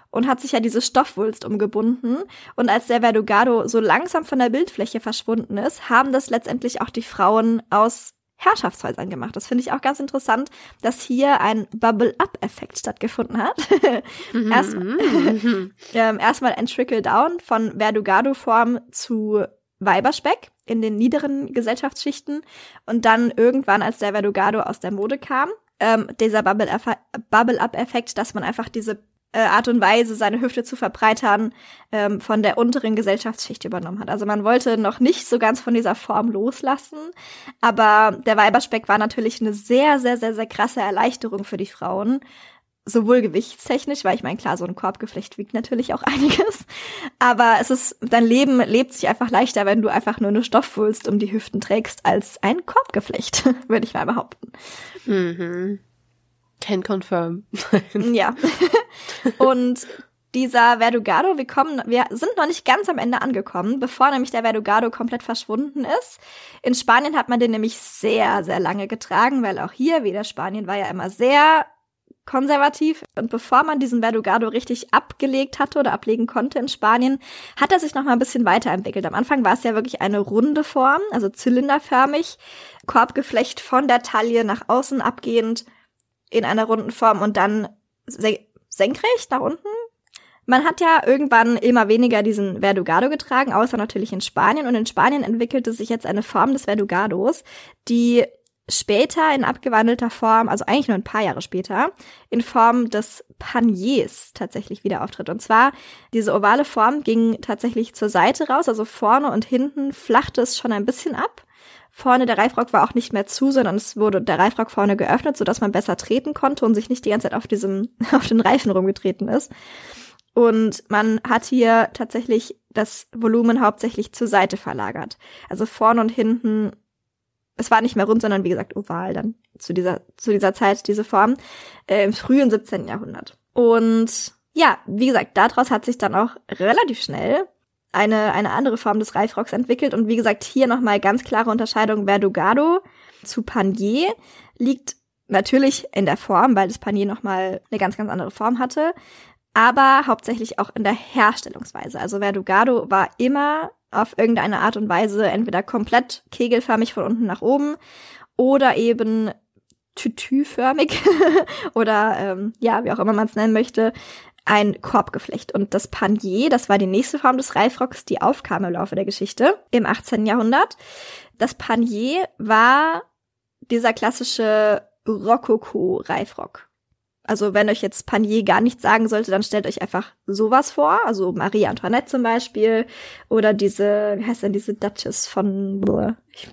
und hat sich ja diese Stoffwulst umgebunden. Und als der Verdugado so langsam von der Bildfläche verschwunden ist, haben das letztendlich auch die Frauen aus Herrschaftshäusern gemacht. Das finde ich auch ganz interessant, dass hier ein Bubble-Up-Effekt stattgefunden hat. [LAUGHS] Mhm. Erst, [LAUGHS] ähm, erstmal ein Trickle-Down von Verdugado-Form zu Weiberspeck in den niederen Gesellschaftsschichten und dann irgendwann, als der Verdugado aus der Mode kam, ähm, dieser Bubble-Up-Effekt, dass man einfach diese äh, Art und Weise, seine Hüfte zu verbreitern, ähm, von der unteren Gesellschaftsschicht übernommen hat. Also man wollte noch nicht so ganz von dieser Form loslassen, aber der Weiberspeck war natürlich eine sehr, sehr, sehr, sehr krasse Erleichterung für die Frauen. Sowohl gewichtstechnisch, weil ich meine, klar, so ein Korbgeflecht wiegt natürlich auch [LAUGHS] einiges, aber es ist, dein Leben lebt sich einfach leichter, wenn du einfach nur eine Stoffwulst um die Hüften trägst, als ein Korbgeflecht, [LAUGHS] würde ich mal behaupten. Mhm. Can confirm. [LAUGHS] ja. Und dieser Verdugado, wir kommen, wir sind noch nicht ganz am Ende angekommen, bevor nämlich der Verdugado komplett verschwunden ist. In Spanien hat man den nämlich sehr, sehr lange getragen, weil auch hier wieder Spanien war ja immer sehr konservativ. Und bevor man diesen Verdugado richtig abgelegt hatte oder ablegen konnte in Spanien, hat er sich noch mal ein bisschen weiterentwickelt. Am Anfang war es ja wirklich eine runde Form, also zylinderförmig, Korbgeflecht von der Taille nach außen abgehend in einer runden Form und dann senkrecht nach unten. Man hat ja irgendwann immer weniger diesen Verdugado getragen, außer natürlich in Spanien. Und in Spanien entwickelte sich jetzt eine Form des Verdugados, die später in abgewandelter Form, also eigentlich nur ein paar Jahre später, in Form des Paniers tatsächlich wieder auftritt. Und zwar, diese ovale Form ging tatsächlich zur Seite raus, also vorne und hinten flachte es schon ein bisschen ab. Vorne der Reifrock war auch nicht mehr zu, sondern es wurde der Reifrock vorne geöffnet, sodass man besser treten konnte und sich nicht die ganze Zeit auf diesem, [LAUGHS] auf den Reifen rumgetreten ist. Und man hat hier tatsächlich das Volumen hauptsächlich zur Seite verlagert. Also vorne und hinten, es war nicht mehr rund, sondern wie gesagt oval dann zu dieser, zu dieser Zeit, diese Form, äh, im frühen 17. Jahrhundert. Und ja, wie gesagt, daraus hat sich dann auch relativ schnell eine, eine andere Form des Reifrocks entwickelt. Und wie gesagt, hier nochmal ganz klare Unterscheidung Verdugado zu Panier liegt natürlich in der Form, weil das Panier nochmal eine ganz, ganz andere Form hatte, aber hauptsächlich auch in der Herstellungsweise. Also Verdugado war immer auf irgendeine Art und Weise entweder komplett kegelförmig von unten nach oben oder eben tütüförmig [LAUGHS] oder ähm, ja, wie auch immer man es nennen möchte, ein Korbgeflecht. Und das Panier, das war die nächste Form des Reifrocks, die aufkam im Laufe der Geschichte im 18. Jahrhundert. Das Panier war dieser klassische Rokoko-Reifrock. Also wenn euch jetzt Panier gar nichts sagen sollte, dann stellt euch einfach sowas vor. Also Marie Antoinette zum Beispiel. Oder diese, wie heißt denn diese Duchess von ich,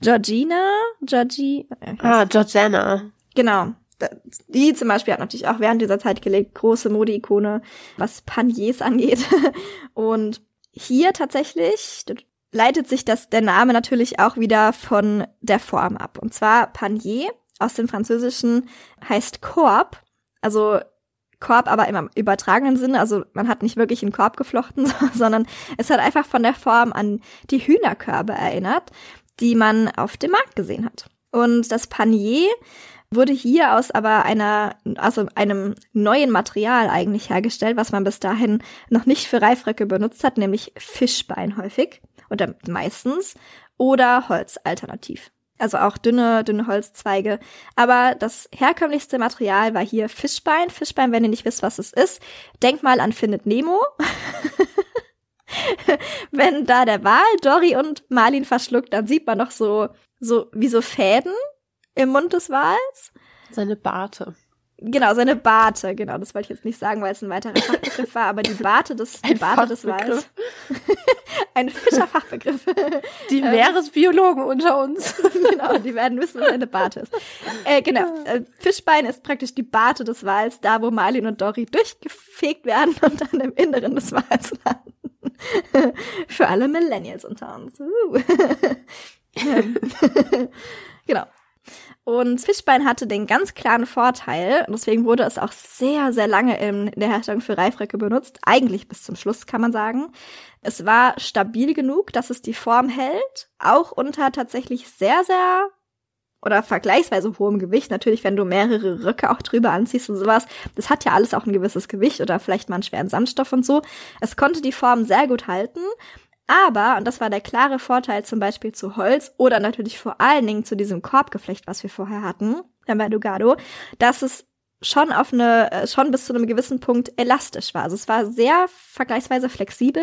Georgina? Georgie? Ah, Georgiana. Genau die zum Beispiel hat natürlich auch während dieser Zeit gelebt, große Modeikone, was Paniers angeht. [LAUGHS] Und hier tatsächlich leitet sich das, der Name natürlich auch wieder von der Form ab. Und zwar Panier aus dem Französischen heißt Korb, also Korb aber im übertragenen Sinne, also man hat nicht wirklich einen Korb geflochten, [LAUGHS] sondern es hat einfach von der Form an die Hühnerkörbe erinnert, die man auf dem Markt gesehen hat. Und das Panier wurde hier aus aber einer, also einem neuen Material eigentlich hergestellt, was man bis dahin noch nicht für Reifröcke benutzt hat, nämlich Fischbein häufig oder meistens oder Holz alternativ. Also auch dünne, dünne Holzzweige. Aber das herkömmlichste Material war hier Fischbein. Fischbein, wenn ihr nicht wisst, was es ist, denkt mal an Findet Nemo. [LAUGHS] wenn da der Wal Dory und Marlin verschluckt, dann sieht man noch so, so wie so Fäden im Mund des Wals. Seine Barte. Genau, seine Barte, genau, das wollte ich jetzt nicht sagen, weil es ein weiterer Fachbegriff war, aber die Barte des, die Barte des Wals. [LAUGHS] ein Fischerfachbegriff. Die ähm, Meeresbiologen unter uns. [LAUGHS] genau, die werden wissen, was eine Barte ist. Äh, genau, äh, Fischbein ist praktisch die Barte des Wals, da wo Marlin und Dory durchgefegt werden und dann im Inneren des Wals landen. [LAUGHS] Für alle Millennials unter uns. Uh. genau. Und Fischbein hatte den ganz klaren Vorteil, und deswegen wurde es auch sehr, sehr lange in der Herstellung für Reifröcke benutzt, eigentlich bis zum Schluss kann man sagen. Es war stabil genug, dass es die Form hält, auch unter tatsächlich sehr, sehr oder vergleichsweise hohem Gewicht. Natürlich, wenn du mehrere Röcke auch drüber anziehst und sowas, das hat ja alles auch ein gewisses Gewicht oder vielleicht mal einen schweren Sandstoff und so. Es konnte die Form sehr gut halten aber, und das war der klare Vorteil zum Beispiel zu Holz oder natürlich vor allen Dingen zu diesem Korbgeflecht, was wir vorher hatten, der Verdugado, dass es schon auf eine, äh, schon bis zu einem gewissen Punkt elastisch war. Also es war sehr vergleichsweise flexibel.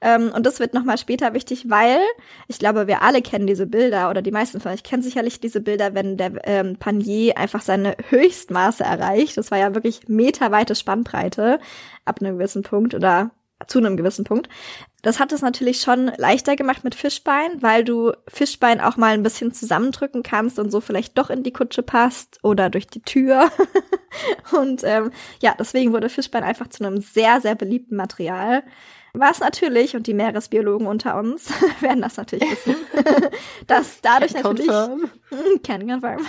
Ähm, und das wird nochmal später wichtig, weil ich glaube, wir alle kennen diese Bilder oder die meisten von euch kennen sicherlich diese Bilder, wenn der ähm, Panier einfach seine Höchstmaße erreicht. Das war ja wirklich meterweite Spannbreite ab einem gewissen Punkt oder zu einem gewissen Punkt. Das hat es natürlich schon leichter gemacht mit Fischbein, weil du Fischbein auch mal ein bisschen zusammendrücken kannst und so vielleicht doch in die Kutsche passt oder durch die Tür. [LAUGHS] und ähm, ja, deswegen wurde Fischbein einfach zu einem sehr, sehr beliebten Material. Was natürlich, und die Meeresbiologen unter uns [LAUGHS] werden das natürlich wissen, [LAUGHS] dass dadurch can natürlich can confirm,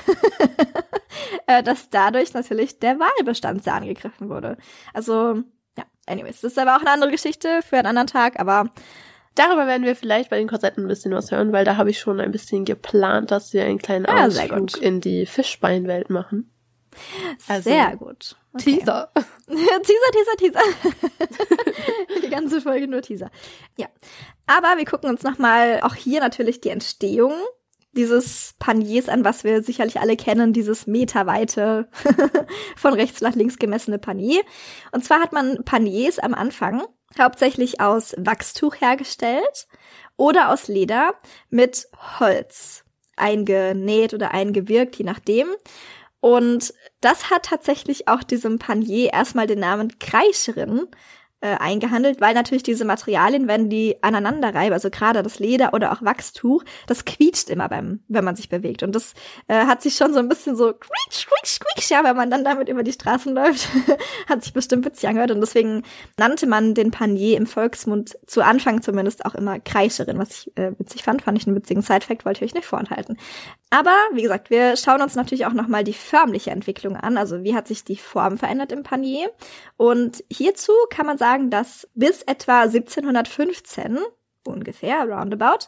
äh, dass dadurch natürlich der Walbestand sehr angegriffen wurde. Also anyways, das ist aber auch eine andere Geschichte für einen anderen Tag, aber Darüber werden wir vielleicht bei den Korsetten ein bisschen was hören, weil da habe ich schon ein bisschen geplant, dass wir einen kleinen ja, Ausflug in die Fischbeinwelt machen. Also, sehr gut. Okay. Teaser. [LAUGHS] [LAUGHS] Teaser, Teaser, Teaser. [LAUGHS] die ganze Folge nur Teaser. Ja. Aber wir gucken uns nochmal auch hier natürlich die Entstehung dieses Paniers an, was wir sicherlich alle kennen, dieses meterweite [LAUGHS] von rechts nach links gemessene Panier. Und zwar hat man Paniers am Anfang hauptsächlich aus Wachstuch hergestellt oder aus Leder mit Holz eingenäht oder eingewirkt, je nachdem. Und das hat tatsächlich auch diesem Panier erstmal den Namen Kreischerin äh, eingehandelt, weil natürlich diese Materialien, wenn die aneinander reiben, also gerade das Leder oder auch Wachstuch, das quietscht immer beim, wenn man sich bewegt. Und das äh, hat sich schon so ein bisschen so quietsch, quietsch, quietsch, ja, wenn man dann damit über die Straßen [LAUGHS] läuft, hat sich bestimmt witzig angehört. Und deswegen nannte man den Panier im Volksmund zu Anfang zumindest auch immer Kreischerin, was ich äh, witzig fand, fand ich einen witzigen Sidefact, wollte ich euch nicht vorenthalten. Aber wie gesagt, wir schauen uns natürlich auch nochmal die förmliche Entwicklung an. Also wie hat sich die Form verändert im Panier? Und hierzu kann man sagen, dass bis etwa 1715 ungefähr, roundabout,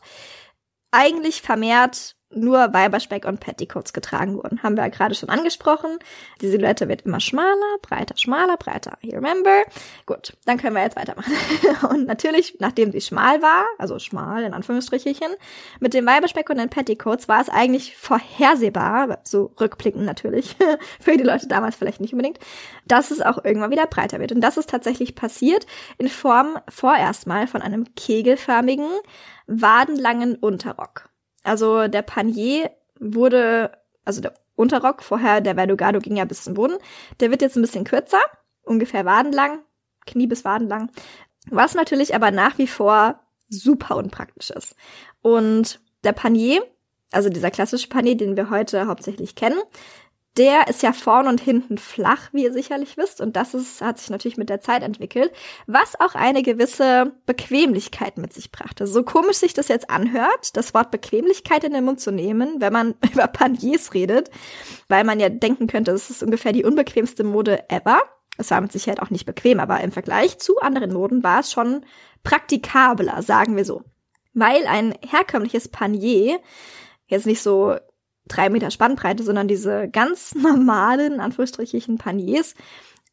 eigentlich vermehrt nur Weiberspeck und Petticoats getragen wurden. Haben wir ja gerade schon angesprochen. Die Silhouette wird immer schmaler, breiter, schmaler, breiter. You remember? Gut, dann können wir jetzt weitermachen. [LAUGHS] und natürlich, nachdem sie schmal war, also schmal in Anführungsstrichen, mit dem Weiberspeck und den Petticoats war es eigentlich vorhersehbar, so rückblickend natürlich, [LAUGHS] für die Leute damals vielleicht nicht unbedingt, dass es auch irgendwann wieder breiter wird. Und das ist tatsächlich passiert in Form vorerst mal von einem kegelförmigen, wadenlangen Unterrock. Also der Panier wurde, also der Unterrock, vorher der Verdugado ging ja bis zum Boden, der wird jetzt ein bisschen kürzer, ungefähr wadenlang, Knie bis wadenlang, was natürlich aber nach wie vor super unpraktisch ist. Und der Panier, also dieser klassische Panier, den wir heute hauptsächlich kennen, der ist ja vorn und hinten flach, wie ihr sicherlich wisst. Und das ist, hat sich natürlich mit der Zeit entwickelt, was auch eine gewisse Bequemlichkeit mit sich brachte. So komisch sich das jetzt anhört, das Wort Bequemlichkeit in den Mund zu nehmen, wenn man [LAUGHS] über Paniers redet, weil man ja denken könnte, es ist ungefähr die unbequemste Mode ever. Es war mit Sicherheit auch nicht bequem, aber im Vergleich zu anderen Moden war es schon praktikabler, sagen wir so. Weil ein herkömmliches Panier jetzt nicht so drei Meter Spannbreite, sondern diese ganz [LAUGHS] normalen, Anführungsstrichen, Paniers,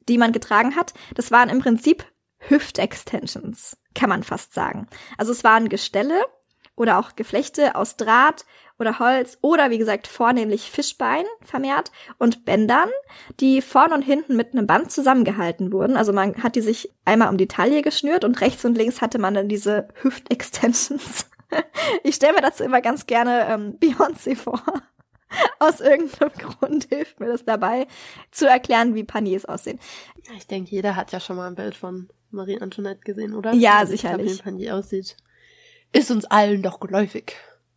die man getragen hat, das waren im Prinzip Hüftextensions, kann man fast sagen. Also es waren Gestelle oder auch Geflechte aus Draht oder Holz oder wie gesagt vornehmlich Fischbein vermehrt und Bändern, die vorn und hinten mit einem Band zusammengehalten wurden. Also man hat die sich einmal um die Taille geschnürt und rechts und links hatte man dann diese Hüftextensions. [LAUGHS] Ich stelle mir dazu immer ganz gerne ähm, [LAUGHS] Beyoncé vor. [LAUGHS] Aus irgendeinem Grund hilft mir das dabei, zu erklären, wie Paniers aussehen. Ich denke, jeder hat ja schon mal ein Bild von Marie Antoinette gesehen, oder? Ja, also sicherlich. Wie ein Panier aussieht. Ist uns allen doch geläufig.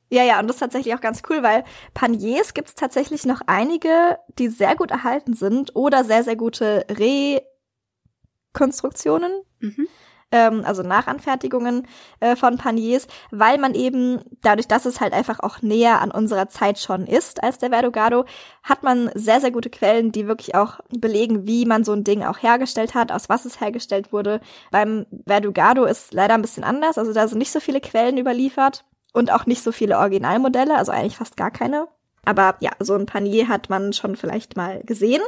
Ja, ja, und das ist tatsächlich auch ganz cool, weil Paniers gibt es tatsächlich noch einige, die sehr gut erhalten sind oder sehr, sehr gute Rekonstruktionen. Mhm ähm, also Nachanfertigungen äh, von Paniers, weil man eben dadurch, dass es halt einfach auch näher an unserer Zeit schon ist als der Verdugado, hat man sehr, sehr gute Quellen, die wirklich auch belegen, wie man so ein Ding auch hergestellt hat, aus was es hergestellt wurde. Beim Verdugado ist leider ein bisschen anders, also da sind nicht so viele Quellen überliefert und auch nicht so viele Originalmodelle, also eigentlich fast gar keine. Aber ja, so ein Panier hat man schon vielleicht mal gesehen.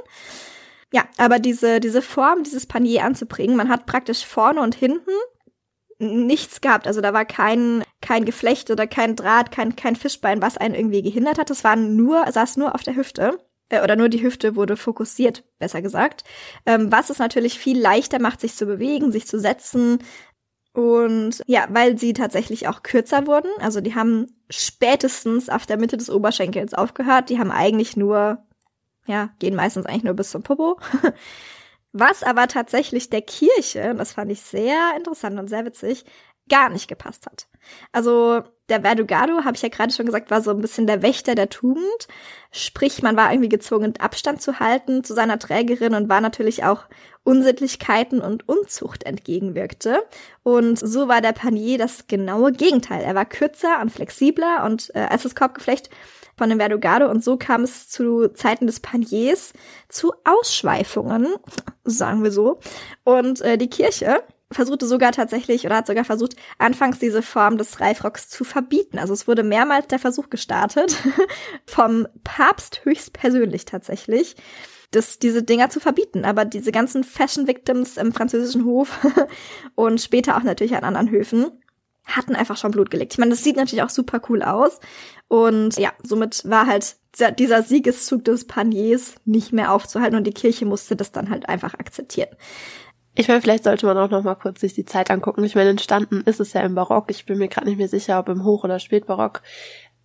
Ja, aber diese, diese Form, dieses Panier anzubringen, man hat praktisch vorne und hinten nichts gehabt. Also da war kein, kein Geflecht oder kein Draht, kein, kein Fischbein, was einen irgendwie gehindert hat. Das war nur, saß nur auf der Hüfte. äh, oder nur die Hüfte wurde fokussiert, besser gesagt, ähm, was es natürlich viel leichter macht, sich zu bewegen, sich zu setzen. Und ja, weil sie tatsächlich auch kürzer wurden, also die haben spätestens auf der Mitte des Oberschenkels aufgehört, die haben eigentlich nur, ja, gehen meistens eigentlich nur bis zum Popo. [LAUGHS] Was aber tatsächlich der Kirche, das fand ich sehr interessant und sehr witzig, gar nicht gepasst hat. Also der Verdugado, habe ich ja gerade schon gesagt, war so ein bisschen der Wächter der Tugend. Sprich, man war irgendwie gezwungen, Abstand zu halten zu seiner Trägerin und war natürlich auch Unsittlichkeiten und Unzucht entgegenwirkte. Und so war der Panier das genaue Gegenteil. Er war kürzer und flexibler und äh, als das Korbgeflecht von dem Verdugado und so kam es zu Zeiten des Paniers zu Ausschweifungen, sagen wir so. Und äh, die Kirche versuchte sogar tatsächlich oder hat sogar versucht, anfangs diese Form des Reifrocks zu verbieten. Also es wurde mehrmals der Versuch gestartet, [LAUGHS] vom Papst höchstpersönlich tatsächlich, das, diese Dinger zu verbieten. Aber diese ganzen Fashion Victims im französischen Hof [LAUGHS] und später auch natürlich an anderen Höfen hatten einfach schon Blut gelegt. Ich meine, das sieht natürlich auch super cool aus. Und ja, somit war halt dieser Siegeszug des Paniers nicht mehr aufzuhalten und die Kirche musste das dann halt einfach akzeptieren. Ich meine, vielleicht sollte man auch noch mal kurz sich die Zeit angucken. Ich meine, entstanden ist es ja im Barock. Ich bin mir gerade nicht mehr sicher, ob im Hoch- oder Spätbarock.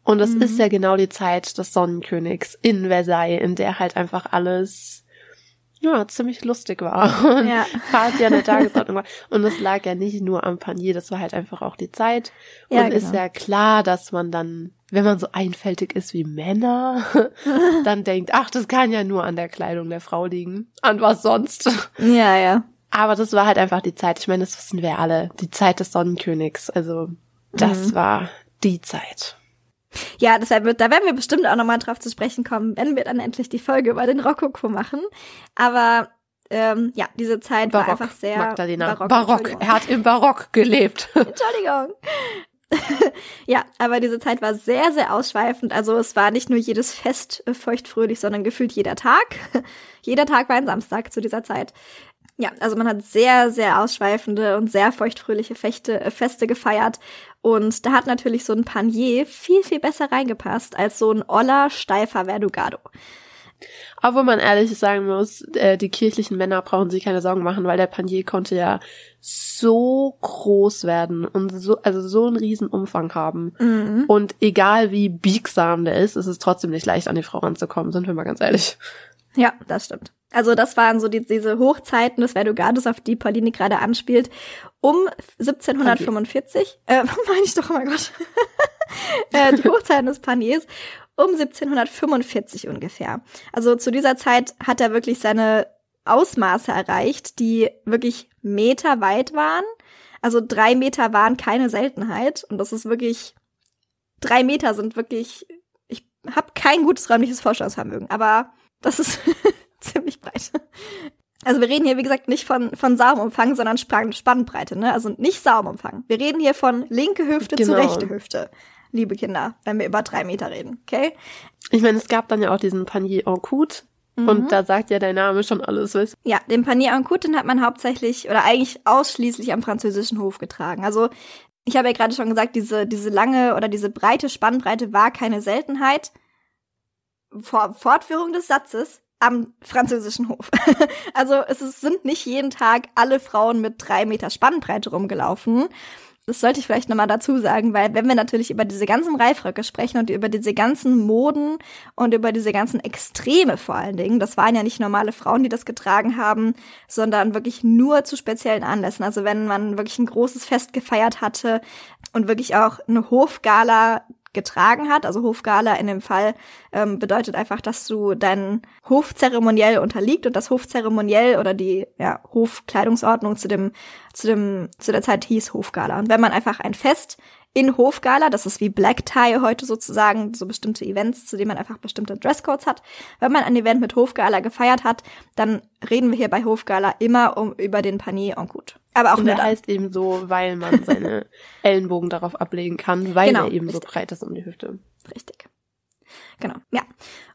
Und es mhm. ist ja genau die Zeit des Sonnenkönigs in Versailles, in der halt einfach alles ja, ziemlich lustig war [LAUGHS] und ja. Party an der [LAUGHS] Tagesordnung war. Und es lag ja nicht nur am Panier, das war halt einfach auch die Zeit. Ja, und genau. ist ja klar, dass man dann, wenn man so einfältig ist wie Männer, [LAUGHS] dann denkt, ach, das kann ja nur an der Kleidung der Frau liegen. An was sonst? Ja, ja. Aber das war halt einfach die Zeit. Ich meine, das wissen wir alle. Die Zeit des Sonnenkönigs. Also, das mhm. war die Zeit. Ja, deshalb wird, da werden wir bestimmt auch nochmal drauf zu sprechen kommen, wenn wir dann endlich die Folge über den Rokoko machen. Aber ähm, ja, diese Zeit Barock, war einfach sehr Magdalena. Barock. Barock. Er hat im Barock gelebt. [LAUGHS] Entschuldigung. [LAUGHS] ja, aber diese Zeit war sehr, sehr ausschweifend. Also es war nicht nur jedes Fest feuchtfröhlich, sondern gefühlt jeder Tag. [LAUGHS] jeder Tag war ein Samstag zu dieser Zeit. Ja, also man hat sehr, sehr ausschweifende und sehr feuchtfröhliche Fechte, äh, Feste gefeiert. Und da hat natürlich so ein Panier viel, viel besser reingepasst als so ein oller, steifer Verdugado. Obwohl man ehrlich sagen muss, äh, die kirchlichen Männer brauchen sich keine Sorgen machen, weil der Panier konnte ja so groß werden und so, also so einen riesen Umfang haben. Mhm. Und egal wie biegsam der ist, ist es trotzdem nicht leicht, an die Frau ranzukommen, sind wir mal ganz ehrlich. Ja, das stimmt. Also das waren so die, diese Hochzeiten des Verdugades, auf die Pauline gerade anspielt, um 1745, äh, [LAUGHS] meine ich doch, oh mein Gott, [LAUGHS] äh, die Hochzeiten des Paniers um 1745 ungefähr. Also zu dieser Zeit hat er wirklich seine Ausmaße erreicht, die wirklich Meter weit waren. Also drei Meter waren keine Seltenheit und das ist wirklich, drei Meter sind wirklich, ich habe kein gutes räumliches Vorstellungsvermögen, aber das ist [LAUGHS] [LAUGHS] ziemlich breit. Also wir reden hier, wie gesagt, nicht von, von Saumumfang, sondern Spannbreite, ne? Also nicht Saumumfang. Wir reden hier von linke Hüfte genau. zu rechte Hüfte, liebe Kinder, wenn wir über drei Meter reden, okay? Ich meine, es gab dann ja auch diesen Panier en Coute. Mhm. Und da sagt ja dein Name schon alles, weißt Ja, den Panier en Coute, den hat man hauptsächlich oder eigentlich ausschließlich am französischen Hof getragen. Also ich habe ja gerade schon gesagt, diese, diese lange oder diese breite Spannbreite war keine Seltenheit. Vor Fortführung des Satzes am französischen Hof. [LAUGHS] also es ist, sind nicht jeden Tag alle Frauen mit drei Meter Spannbreite rumgelaufen. Das sollte ich vielleicht nochmal dazu sagen, weil wenn wir natürlich über diese ganzen Reifröcke sprechen und über diese ganzen Moden und über diese ganzen Extreme vor allen Dingen, das waren ja nicht normale Frauen, die das getragen haben, sondern wirklich nur zu speziellen Anlässen. Also wenn man wirklich ein großes Fest gefeiert hatte und wirklich auch eine Hofgala getragen hat. Also Hofgala in dem Fall ähm, bedeutet einfach, dass du dein Hofzeremoniell unterliegt und das Hofzeremoniell oder die ja, Hofkleidungsordnung zu dem zu dem zu der Zeit hieß Hofgala. Und wenn man einfach ein Fest in Hofgala, das ist wie Black Tie heute sozusagen, so bestimmte Events, zu denen man einfach bestimmte Dresscodes hat. Wenn man ein Event mit Hofgala gefeiert hat, dann reden wir hier bei Hofgala immer um über den Panier en Coute. Aber auch Und der heißt eben so, weil man [LAUGHS] seine Ellenbogen darauf ablegen kann, weil genau, er eben richtig. so breit ist um die Hüfte. Richtig. Genau, ja.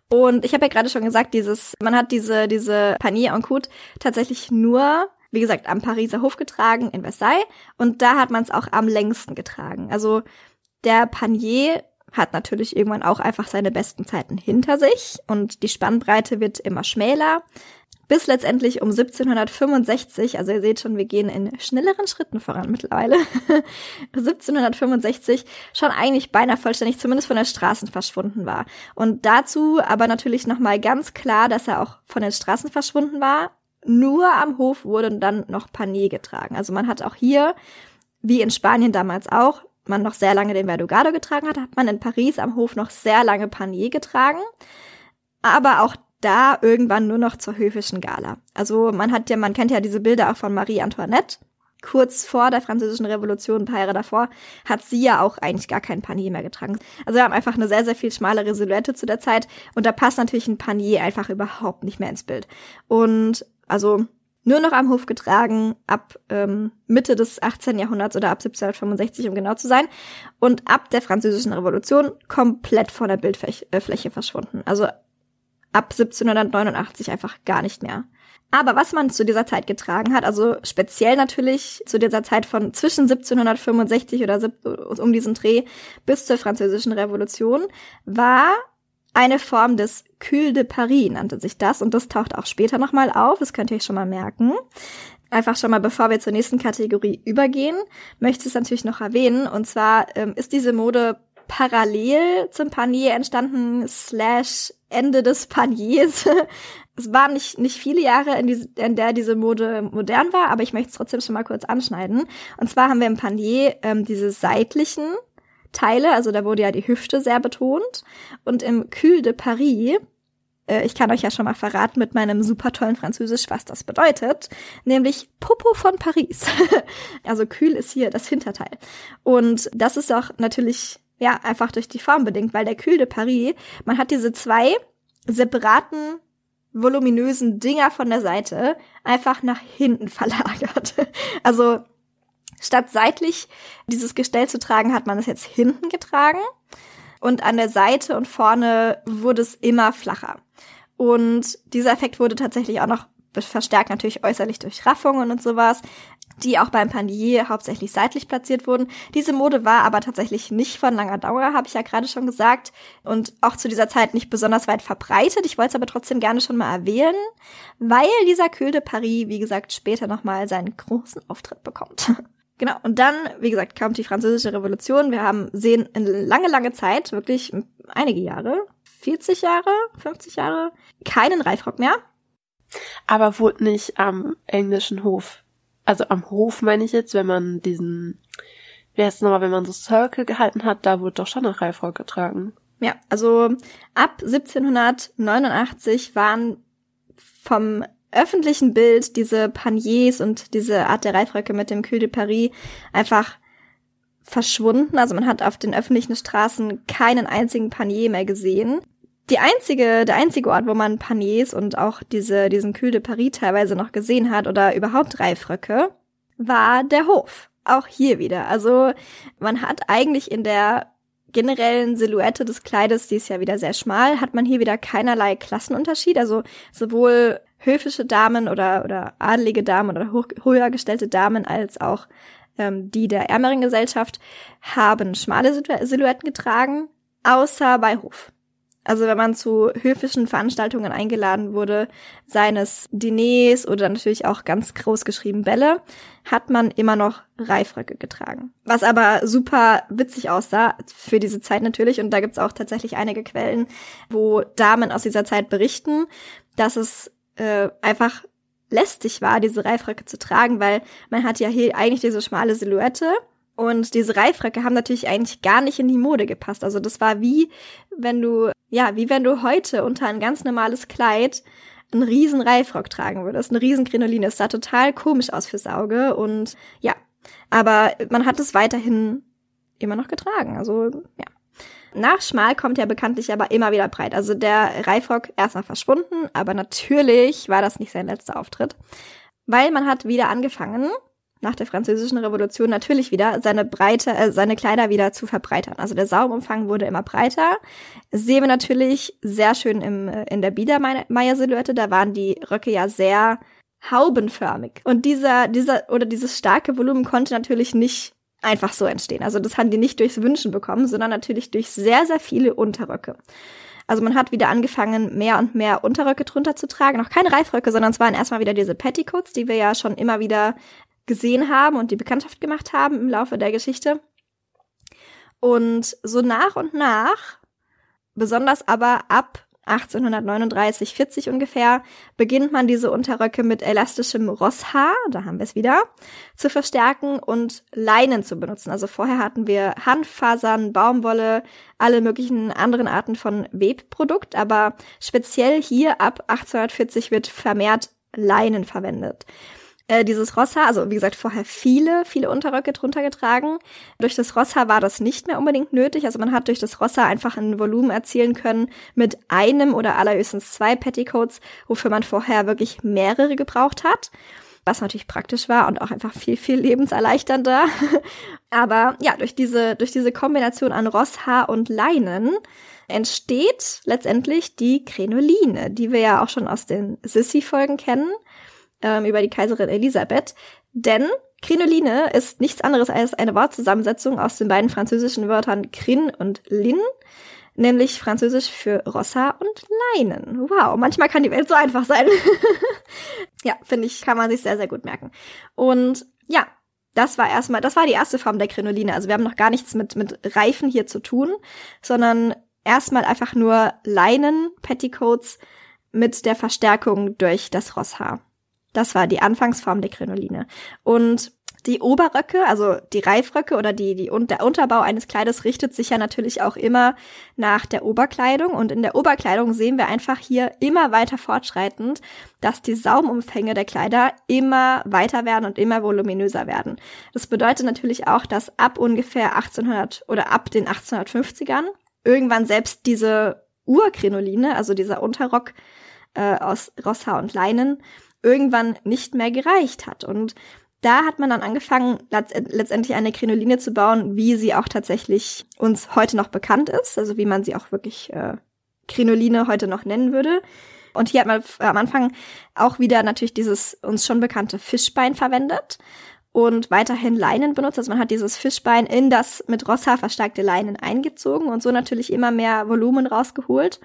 Und ich habe ja gerade schon gesagt, dieses, man hat diese, diese Panier en Coute tatsächlich nur wie gesagt, am Pariser Hof getragen in Versailles und da hat man es auch am längsten getragen. Also der Panier hat natürlich irgendwann auch einfach seine besten Zeiten hinter sich und die Spannbreite wird immer schmäler bis letztendlich um 1765, also ihr seht schon, wir gehen in schnelleren Schritten voran mittlerweile, [LAUGHS] 1765 schon eigentlich beinahe vollständig, zumindest von der Straßen verschwunden war. Und dazu aber natürlich nochmal ganz klar, dass er auch von den Straßen verschwunden war. Nur am Hof wurde dann noch Panier getragen. Also man hat auch hier, wie in Spanien damals auch, man noch sehr lange den Verdugado getragen hat, hat man in Paris am Hof noch sehr lange Panier getragen. Aber auch da irgendwann nur noch zur höfischen Gala. Also man hat ja, man kennt ja diese Bilder auch von Marie Antoinette. Kurz vor der französischen Revolution, ein paar Jahre davor, hat sie ja auch eigentlich gar kein Panier mehr getragen. Also wir haben einfach eine sehr, sehr viel schmalere Silhouette zu der Zeit und da passt natürlich ein Panier einfach überhaupt nicht mehr ins Bild. Und also nur noch am Hof getragen ab ähm, Mitte des 18. Jahrhunderts oder ab 1765, um genau zu sein. Und ab der Französischen Revolution komplett von der Bildfläche äh, verschwunden. Also ab 1789 einfach gar nicht mehr. Aber was man zu dieser Zeit getragen hat, also speziell natürlich zu dieser Zeit von zwischen 1765 oder um diesen Dreh bis zur Französischen Revolution, war eine Form des Cul de Paris nannte sich das und das taucht auch später nochmal auf, das könnt ihr euch schon mal merken. Einfach schon mal, bevor wir zur nächsten Kategorie übergehen, möchte ich es natürlich noch erwähnen. Und zwar ähm, ist diese Mode parallel zum Panier entstanden, slash Ende des Paniers. [LAUGHS] es waren nicht, nicht viele Jahre, in, die, in der diese Mode modern war, aber ich möchte es trotzdem schon mal kurz anschneiden. Und zwar haben wir im Panier ähm, diese seitlichen Teile, also da wurde ja die Hüfte sehr betont. Und im Cul de Paris, äh, ich kann euch ja schon mal verraten mit meinem super tollen Französisch, was das bedeutet, nämlich Popo von Paris. [LAUGHS] also Cul ist hier das Hinterteil. Und das ist auch natürlich ja, einfach durch die Form bedingt, weil der Cul de Paris, man hat diese zwei separaten voluminösen Dinger von der Seite einfach nach hinten verlagert. [LAUGHS] Also statt seitlich dieses Gestell zu tragen, hat man es jetzt hinten getragen und an der Seite und vorne wurde es immer flacher. Und dieser Effekt wurde tatsächlich auch noch verstärkt natürlich äußerlich durch Raffungen und sowas die auch beim Panier hauptsächlich seitlich platziert wurden. Diese Mode war aber tatsächlich nicht von langer Dauer, habe ich ja gerade schon gesagt, und auch zu dieser Zeit nicht besonders weit verbreitet. Ich wollte es aber trotzdem gerne schon mal erwähnen, weil dieser Cul de Paris, wie gesagt, später nochmal seinen großen Auftritt bekommt. [LAUGHS] Genau, und dann, wie gesagt, kommt die Französische Revolution. Wir haben sehen in lange, lange Zeit, wirklich einige Jahre, 40 Jahre, 50 Jahre, keinen Reifrock mehr. Aber wurde nicht am englischen Hof also am Hof meine ich jetzt, wenn man diesen, wie heißt es nochmal, wenn man so Circle gehalten hat, da wurde doch schon ein Reifrock getragen. Ja, also ab 1789 waren vom öffentlichen Bild diese Paniers und diese Art der Reifröcke mit dem Cul de Paris einfach verschwunden. Also man hat auf den öffentlichen Straßen keinen einzigen Panier mehr gesehen. Die einzige, der einzige Ort, wo man Paniers und auch diese, diesen Cul de Paris teilweise noch gesehen hat oder überhaupt Reifröcke, war der Hof. Auch hier wieder. Also man hat eigentlich in der generellen Silhouette des Kleides, die ist ja wieder sehr schmal, hat man hier wieder keinerlei Klassenunterschied. Also sowohl höfische Damen oder, oder adelige Damen oder hoch, höher gestellte Damen als auch ähm, die der ärmeren Gesellschaft haben schmale Silhouetten getragen, außer bei Hof. Also wenn man zu höfischen Veranstaltungen eingeladen wurde, seines Diners oder natürlich auch ganz groß geschrieben Bälle, hat man immer noch Reifröcke getragen. Was aber super witzig aussah für diese Zeit natürlich. Und da gibt's auch tatsächlich einige Quellen, wo Damen aus dieser Zeit berichten, dass es äh, einfach lästig war, diese Reifröcke zu tragen, weil man hat ja hier eigentlich diese schmale Silhouette und diese Reifröcke haben natürlich eigentlich gar nicht in die Mode gepasst. Also das war wie, wenn du, ja, wie wenn du heute unter ein ganz normales Kleid einen riesen Reifrock tragen würdest, eine riesen Krinoline. Es sah total komisch aus fürs Auge und ja, aber man hat es weiterhin immer noch getragen. Also ja. Nach schmal kommt ja bekanntlich aber immer wieder breit. Also der Reifrock erstmal verschwunden, aber natürlich war das nicht sein letzter Auftritt, weil man hat wieder angefangen, nach der Französischen Revolution natürlich wieder seine Breite, äh, seine Kleider wieder zu verbreitern. Also der Saumumfang wurde immer breiter. Das sehen wir natürlich sehr schön im, äh, in der Biedermeier-Silhouette. Da waren die Röcke ja sehr haubenförmig. Und dieser, dieser oder dieses starke Volumen konnte natürlich nicht einfach so entstehen. Also das haben die nicht durchs Wünschen bekommen, sondern natürlich durch sehr, sehr viele Unterröcke. Also man hat wieder angefangen, mehr und mehr Unterröcke drunter zu tragen. Noch keine Reifröcke, sondern es waren erstmal wieder diese Petticoats, die wir ja schon immer wieder gesehen haben und die Bekanntschaft gemacht haben im Laufe der Geschichte. Und so nach und nach, besonders aber ab 1839, 40 ungefähr, beginnt man diese Unterröcke mit elastischem Rosshaar, da haben wir es wieder, zu verstärken und Leinen zu benutzen. Also vorher hatten wir Hanffasern, Baumwolle, alle möglichen anderen Arten von Webprodukt, aber speziell hier ab 1840 wird vermehrt Leinen verwendet äh, dieses Rosshaar, also wie gesagt, vorher viele, viele Unterröcke drunter getragen. Durch das Rosshaar war das nicht mehr unbedingt nötig. Also man hat durch das Rosshaar einfach ein Volumen erzielen können mit einem oder allerhöchstens zwei Petticoats, wofür man vorher wirklich mehrere gebraucht hat. Was natürlich praktisch war und auch einfach viel, viel lebenserleichternder. [LAUGHS] Aber ja, durch diese, durch diese Kombination an Rosshaar und Leinen entsteht letztendlich die Krenoline, die wir ja auch schon aus den Sissy-Folgen kennen ähm, über die Kaiserin Elisabeth. Denn Krinoline ist nichts anderes als eine Wortzusammensetzung aus den beiden französischen Wörtern Crin und Lin, nämlich französisch für Rossa und Leinen. Wow, manchmal kann die Welt so einfach sein. [LAUGHS] ja, finde ich, kann man sich sehr, sehr gut merken. Und ja, das war erstmal, das war die erste Form der Krinoline. Also wir haben noch gar nichts mit, mit Reifen hier zu tun, sondern erstmal einfach nur Leinen, Petticoats mit der Verstärkung durch das Rosshaar. Das war die Anfangsform der Krinoline. Und die Oberröcke, also die Reifröcke oder die, die, der Unterbau eines Kleides richtet sich ja natürlich auch immer nach der Oberkleidung. Und in der Oberkleidung sehen wir einfach hier immer weiter fortschreitend, dass die Saumumfänge der Kleider immer weiter werden und immer voluminöser werden. Das bedeutet natürlich auch, dass ab ungefähr 1800 oder ab den 1850ern irgendwann selbst diese Urkrinoline, also dieser Unterrock äh, aus Rosshaar und Leinen, irgendwann nicht mehr gereicht hat. Und da hat man dann angefangen, letztendlich eine Krinoline zu bauen, wie sie auch tatsächlich uns heute noch bekannt ist, also wie man sie auch wirklich äh, Krinoline heute noch nennen würde. Und hier hat man am Anfang auch wieder natürlich dieses uns schon bekannte Fischbein verwendet und weiterhin Leinen benutzt. Also man hat dieses Fischbein in das mit Rosshaar verstärkte Leinen eingezogen und so natürlich immer mehr Volumen rausgeholt.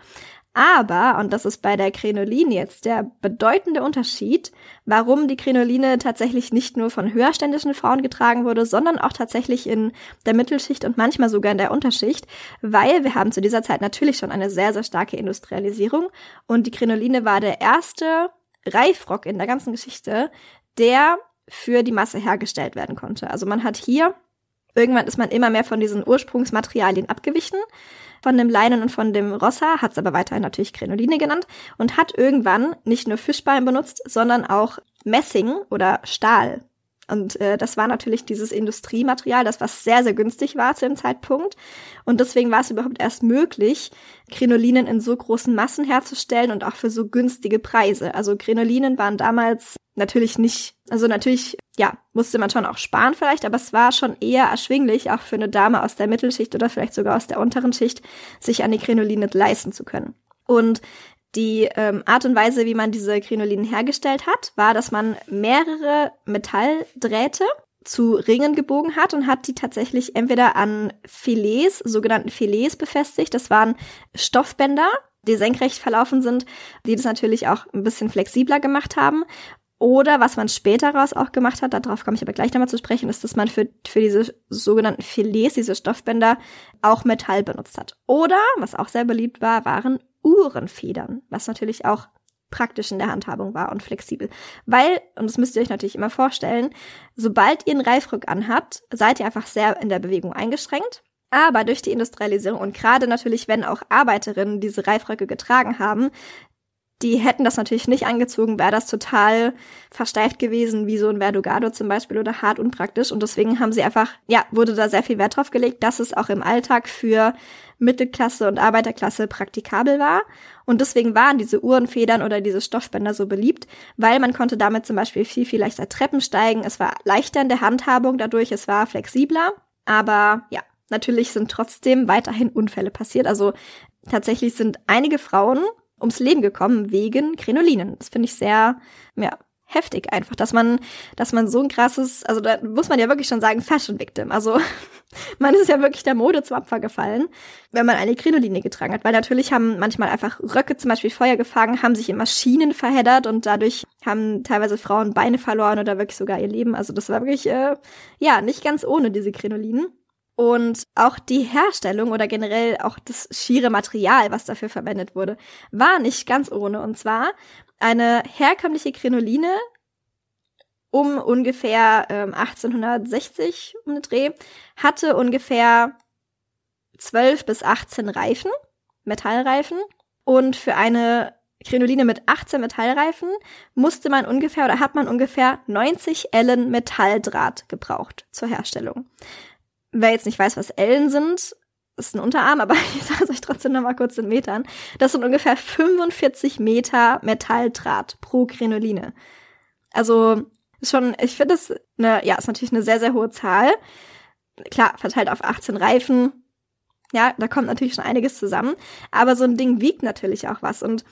Aber, und das ist bei der Krinoline jetzt der bedeutende Unterschied, warum die Krinoline tatsächlich nicht nur von höherständischen Frauen getragen wurde, sondern auch tatsächlich in der Mittelschicht und manchmal sogar in der Unterschicht, weil wir haben zu dieser Zeit natürlich schon eine sehr, sehr starke Industrialisierung und die Krinoline war der erste Reifrock in der ganzen Geschichte, der für die Masse hergestellt werden konnte. Also man hat hier, irgendwann ist man immer mehr von diesen Ursprungsmaterialien abgewichen von dem Leinen und von dem Rossa, hat es aber weiterhin natürlich Krenoline genannt und hat irgendwann nicht nur Fischbein benutzt, sondern auch Messing oder Stahl. Und äh, das war natürlich dieses Industriematerial, das was sehr, sehr günstig war zu dem Zeitpunkt. Und deswegen war es überhaupt erst möglich, Krinolinen in so großen Massen herzustellen und auch für so günstige Preise. Also Krinolinen waren damals natürlich nicht, also natürlich, ja, musste man schon auch sparen vielleicht, aber es war schon eher erschwinglich, auch für eine Dame aus der Mittelschicht oder vielleicht sogar aus der unteren Schicht, sich eine Krinoline leisten zu können. Und die ähm, Art und Weise, wie man diese Krinolinen hergestellt hat, war, dass man mehrere Metalldrähte zu Ringen gebogen hat und hat die tatsächlich entweder an Filets, sogenannten Filets befestigt. Das waren Stoffbänder, die senkrecht verlaufen sind, die das natürlich auch ein bisschen flexibler gemacht haben. Oder was man später raus auch gemacht hat, darauf komme ich aber gleich nochmal zu sprechen, ist, dass man für, für diese sogenannten Filets, diese Stoffbänder, auch Metall benutzt hat. Oder, was auch sehr beliebt war, waren Uhrenfedern, was natürlich auch praktisch in der Handhabung war und flexibel. Weil, und das müsst ihr euch natürlich immer vorstellen, sobald ihr einen Reifrück anhabt, seid ihr einfach sehr in der Bewegung eingeschränkt. Aber durch die Industrialisierung und gerade natürlich, wenn auch Arbeiterinnen diese Reifröcke getragen haben, die hätten das natürlich nicht angezogen, wäre das total versteift gewesen, wie so ein Verdugado zum Beispiel oder hart unpraktisch. Und deswegen haben sie einfach, ja, wurde da sehr viel Wert drauf gelegt, dass es auch im Alltag für Mittelklasse und Arbeiterklasse praktikabel war. Und deswegen waren diese Uhrenfedern oder diese Stoffbänder so beliebt, weil man konnte damit zum Beispiel viel, viel leichter Treppen steigen. Es war leichter in der Handhabung dadurch, es war flexibler. Aber ja, natürlich sind trotzdem weiterhin Unfälle passiert. Also tatsächlich sind einige Frauen ums Leben gekommen wegen Krinolinen. Das finde ich sehr, ja, heftig einfach, dass man, dass man so ein krasses, also da muss man ja wirklich schon sagen, Fashion Victim. Also [LAUGHS] man ist ja wirklich der Mode zum Opfer gefallen, wenn man eine Krinoline getragen hat. Weil natürlich haben manchmal einfach Röcke zum Beispiel Feuer gefangen, haben sich in Maschinen verheddert und dadurch haben teilweise Frauen Beine verloren oder wirklich sogar ihr Leben. Also das war wirklich, äh, ja, nicht ganz ohne diese Krinolinen. Und auch die Herstellung oder generell auch das schiere Material, was dafür verwendet wurde, war nicht ganz ohne. Und zwar eine herkömmliche Krinoline um ungefähr ähm, 1860 um den Dreh hatte ungefähr 12 bis 18 Reifen, Metallreifen. Und für eine Krinoline mit 18 Metallreifen musste man ungefähr oder hat man ungefähr 90 Ellen Metalldraht gebraucht zur Herstellung. Wer jetzt nicht weiß, was Ellen sind, ist ein Unterarm, aber [LAUGHS] ich sage es euch trotzdem noch mal kurz in Metern. Das sind ungefähr 45 Meter Metalldraht pro Krinoline. Also schon, ich finde das eine, ja, ist natürlich eine sehr, sehr hohe Zahl. Klar, verteilt auf 18 Reifen. Ja, da kommt natürlich schon einiges zusammen. Aber so ein Ding wiegt natürlich auch was. Und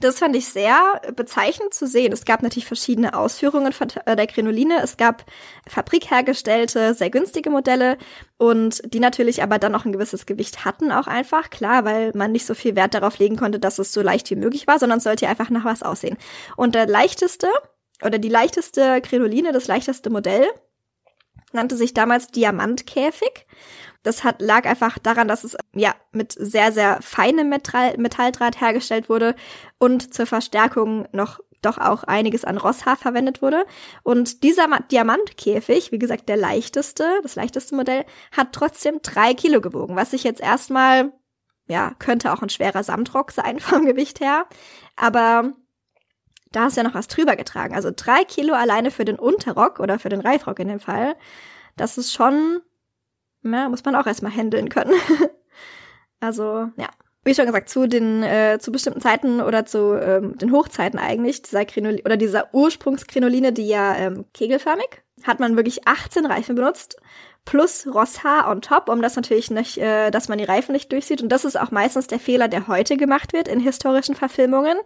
das fand ich sehr bezeichnend zu sehen. Es gab natürlich verschiedene Ausführungen von äh, der Krinoline. Es gab fabrikhergestellte, sehr günstige Modelle und die natürlich aber dann auch ein gewisses Gewicht hatten auch einfach. Klar, weil man nicht so viel Wert darauf legen konnte, dass es so leicht wie möglich war, sondern sollte einfach nach was aussehen. Und der leichteste oder die leichteste Krinoline, das leichteste Modell, nannte sich damals Diamantkäfig. Das hat, lag einfach daran, dass es ja mit sehr, sehr feinem Metall, Metalldraht hergestellt wurde und zur Verstärkung noch doch auch einiges an Rosshaar verwendet wurde. Und dieser Diamantkäfig, wie gesagt, der leichteste, das leichteste Modell, hat trotzdem drei Kilo gewogen, was sich jetzt erstmal, ja, könnte auch ein schwerer Samtrock sein [LAUGHS] vom Gewicht her. Aber da du ja noch was drüber getragen. Also drei Kilo alleine für den Unterrock oder für den Reifrock in dem Fall. Das ist schon ja, muss man auch erstmal handeln können. [LAUGHS] also, ja. Wie schon gesagt, zu den äh, zu bestimmten Zeiten oder zu ähm, den Hochzeiten eigentlich dieser Krinoline oder dieser Ursprungskrinoline, die ja ähm, kegelförmig, hat man wirklich 18 Reifen benutzt plus Rosshaar on top, um das natürlich nicht, äh, dass man die Reifen nicht durchsieht. Und das ist auch meistens der Fehler, der heute gemacht wird in historischen Verfilmungen.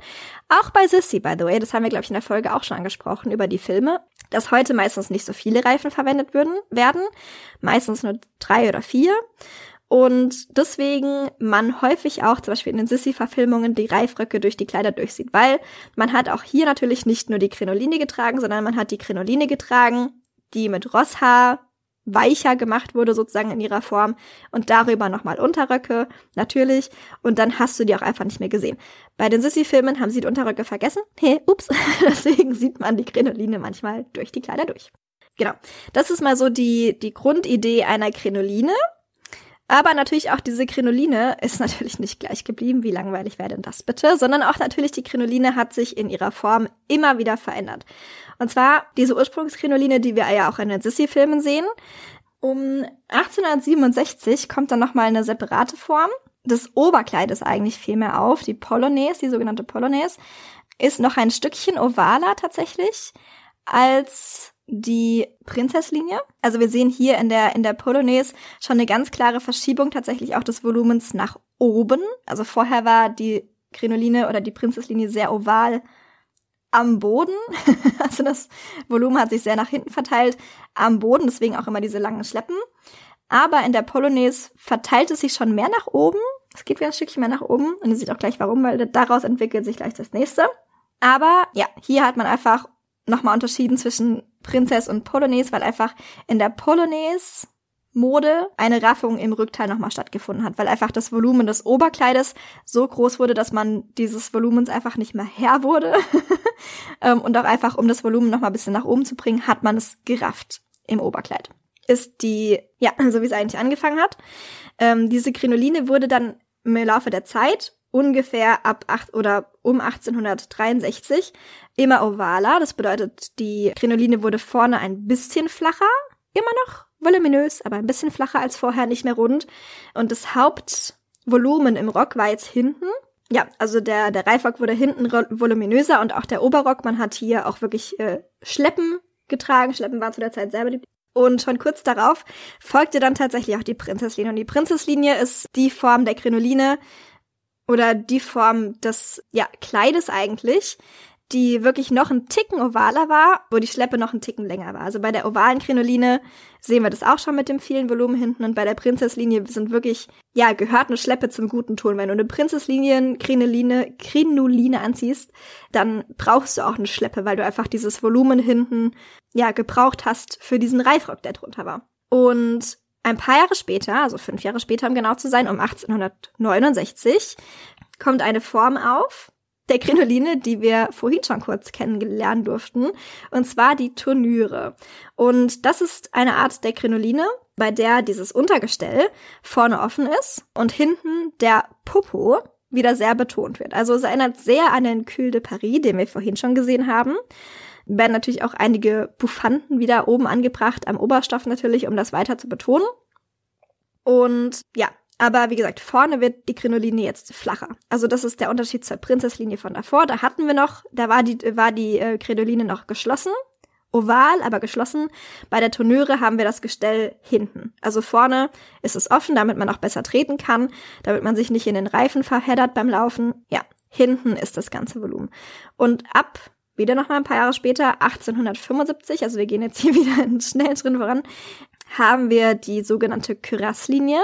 Auch bei Sissy, by the way, das haben wir, glaube ich, in der Folge auch schon angesprochen über die Filme, dass heute meistens nicht so viele Reifen verwendet würden, werden. Meistens nur drei oder vier. Und deswegen man häufig auch zum Beispiel in den Sissy-Verfilmungen die Reifröcke durch die Kleider durchsieht, weil man hat auch hier natürlich nicht nur die Krinoline getragen, sondern man hat die Krinoline getragen, die mit Rosshaar weicher gemacht wurde sozusagen in ihrer Form und darüber nochmal Unterröcke, natürlich. Und dann hast du die auch einfach nicht mehr gesehen. Bei den Sissy-Filmen haben sie die Unterröcke vergessen. [LAUGHS] Hey, ups. [LAUGHS] Deswegen sieht man die Krinoline manchmal durch die Kleider durch. Genau. Das ist mal so die, die Grundidee einer Krinoline. Aber natürlich auch diese Krinoline ist natürlich nicht gleich geblieben. Wie langweilig wäre denn das bitte? Sondern auch natürlich die Krinoline hat sich in ihrer Form immer wieder verändert. Und zwar diese Ursprungskrinoline, die wir ja auch in den Sissy-Filmen sehen. Um 1867 kommt dann nochmal eine separate Form. Das Oberkleid ist eigentlich viel mehr auf. Die Polonaise, die sogenannte Polonaise, ist noch ein Stückchen ovaler tatsächlich als die Prinzesslinie. Also wir sehen hier in der, in der Polonaise schon eine ganz klare Verschiebung tatsächlich auch des Volumens nach oben. Also vorher war die Krinoline oder die Prinzesslinie sehr oval am Boden. [LAUGHS] also das Volumen hat sich sehr nach hinten verteilt am Boden, deswegen auch immer diese langen Schleppen. Aber in der Polonaise verteilt es sich schon mehr nach oben. Es geht wieder ein Stückchen mehr nach oben. Und ihr seht auch gleich warum, weil daraus entwickelt sich gleich das nächste. Aber ja, hier hat man einfach nochmal unterschieden zwischen Prinzess und Polonaise, weil einfach in der Polonaise Mode eine Raffung im Rückteil nochmal stattgefunden hat, weil einfach das Volumen des Oberkleides so groß wurde, dass man dieses Volumens einfach nicht mehr Herr wurde. [LAUGHS] Ähm, und auch einfach, um das Volumen nochmal ein bisschen nach oben zu bringen, hat man es gerafft im Oberkleid. Ist die, ja, [LAUGHS] so wie es eigentlich angefangen hat. Ähm, diese Krinoline wurde dann im Laufe der Zeit ungefähr ab acht oder um 1863 immer ovaler. Das bedeutet, die Krinoline wurde vorne ein bisschen flacher, immer noch voluminös, aber ein bisschen flacher als vorher, nicht mehr rund. Und das Hauptvolumen im Rock war jetzt hinten. Ja, also der, der Reifrock wurde hinten voluminöser und auch der Oberrock. Man hat hier auch wirklich äh, Schleppen getragen. Schleppen war zu der Zeit selber die und schon kurz darauf folgte dann tatsächlich auch die Prinzesslinie. Und die Prinzesslinie ist die Form der Krinoline oder die Form des ja, Kleides eigentlich, die wirklich noch ein Ticken ovaler war, wo die Schleppe noch ein Ticken länger war. Also bei der ovalen Krinoline sehen wir das auch schon mit dem vielen Volumen hinten und bei der Prinzesslinie sind wirklich, ja, gehört eine Schleppe zum guten Ton. Wenn du eine Prinzesslinien Krinoline, Krinoline anziehst, dann brauchst du auch eine Schleppe, weil du einfach dieses Volumen hinten, ja, gebraucht hast für diesen Reifrock, der drunter war. Und ein paar Jahre später, also fünf Jahre später, um genau zu sein, um 1869, kommt eine Form auf, der Krinoline, die wir vorhin schon kurz kennengelernt durften, und zwar die Turnüre. Und das ist eine Art der Krinoline, bei der dieses Untergestell vorne offen ist und hinten der Popo wieder sehr betont wird. Also es erinnert sehr an den Cul de Paris, den wir vorhin schon gesehen haben. Werden natürlich auch einige Buffanten wieder oben angebracht, am Oberstoff natürlich, um das weiter zu betonen. Und ja, aber wie gesagt, vorne wird die Krinoline jetzt flacher. Also das ist der Unterschied zur Prinzesslinie von davor. Da hatten wir noch, da war die, war die äh, Krinoline noch geschlossen. Oval, aber geschlossen. Bei der Turnüre haben wir das Gestell hinten. Also vorne ist es offen, damit man auch besser treten kann, damit man sich nicht in den Reifen verheddert beim Laufen. Ja, hinten ist das ganze Volumen. Und ab, wieder noch mal ein paar Jahre später, 1875, also wir gehen jetzt hier [LAUGHS] wieder schnell drin voran, haben wir die sogenannte Cuirasslinie.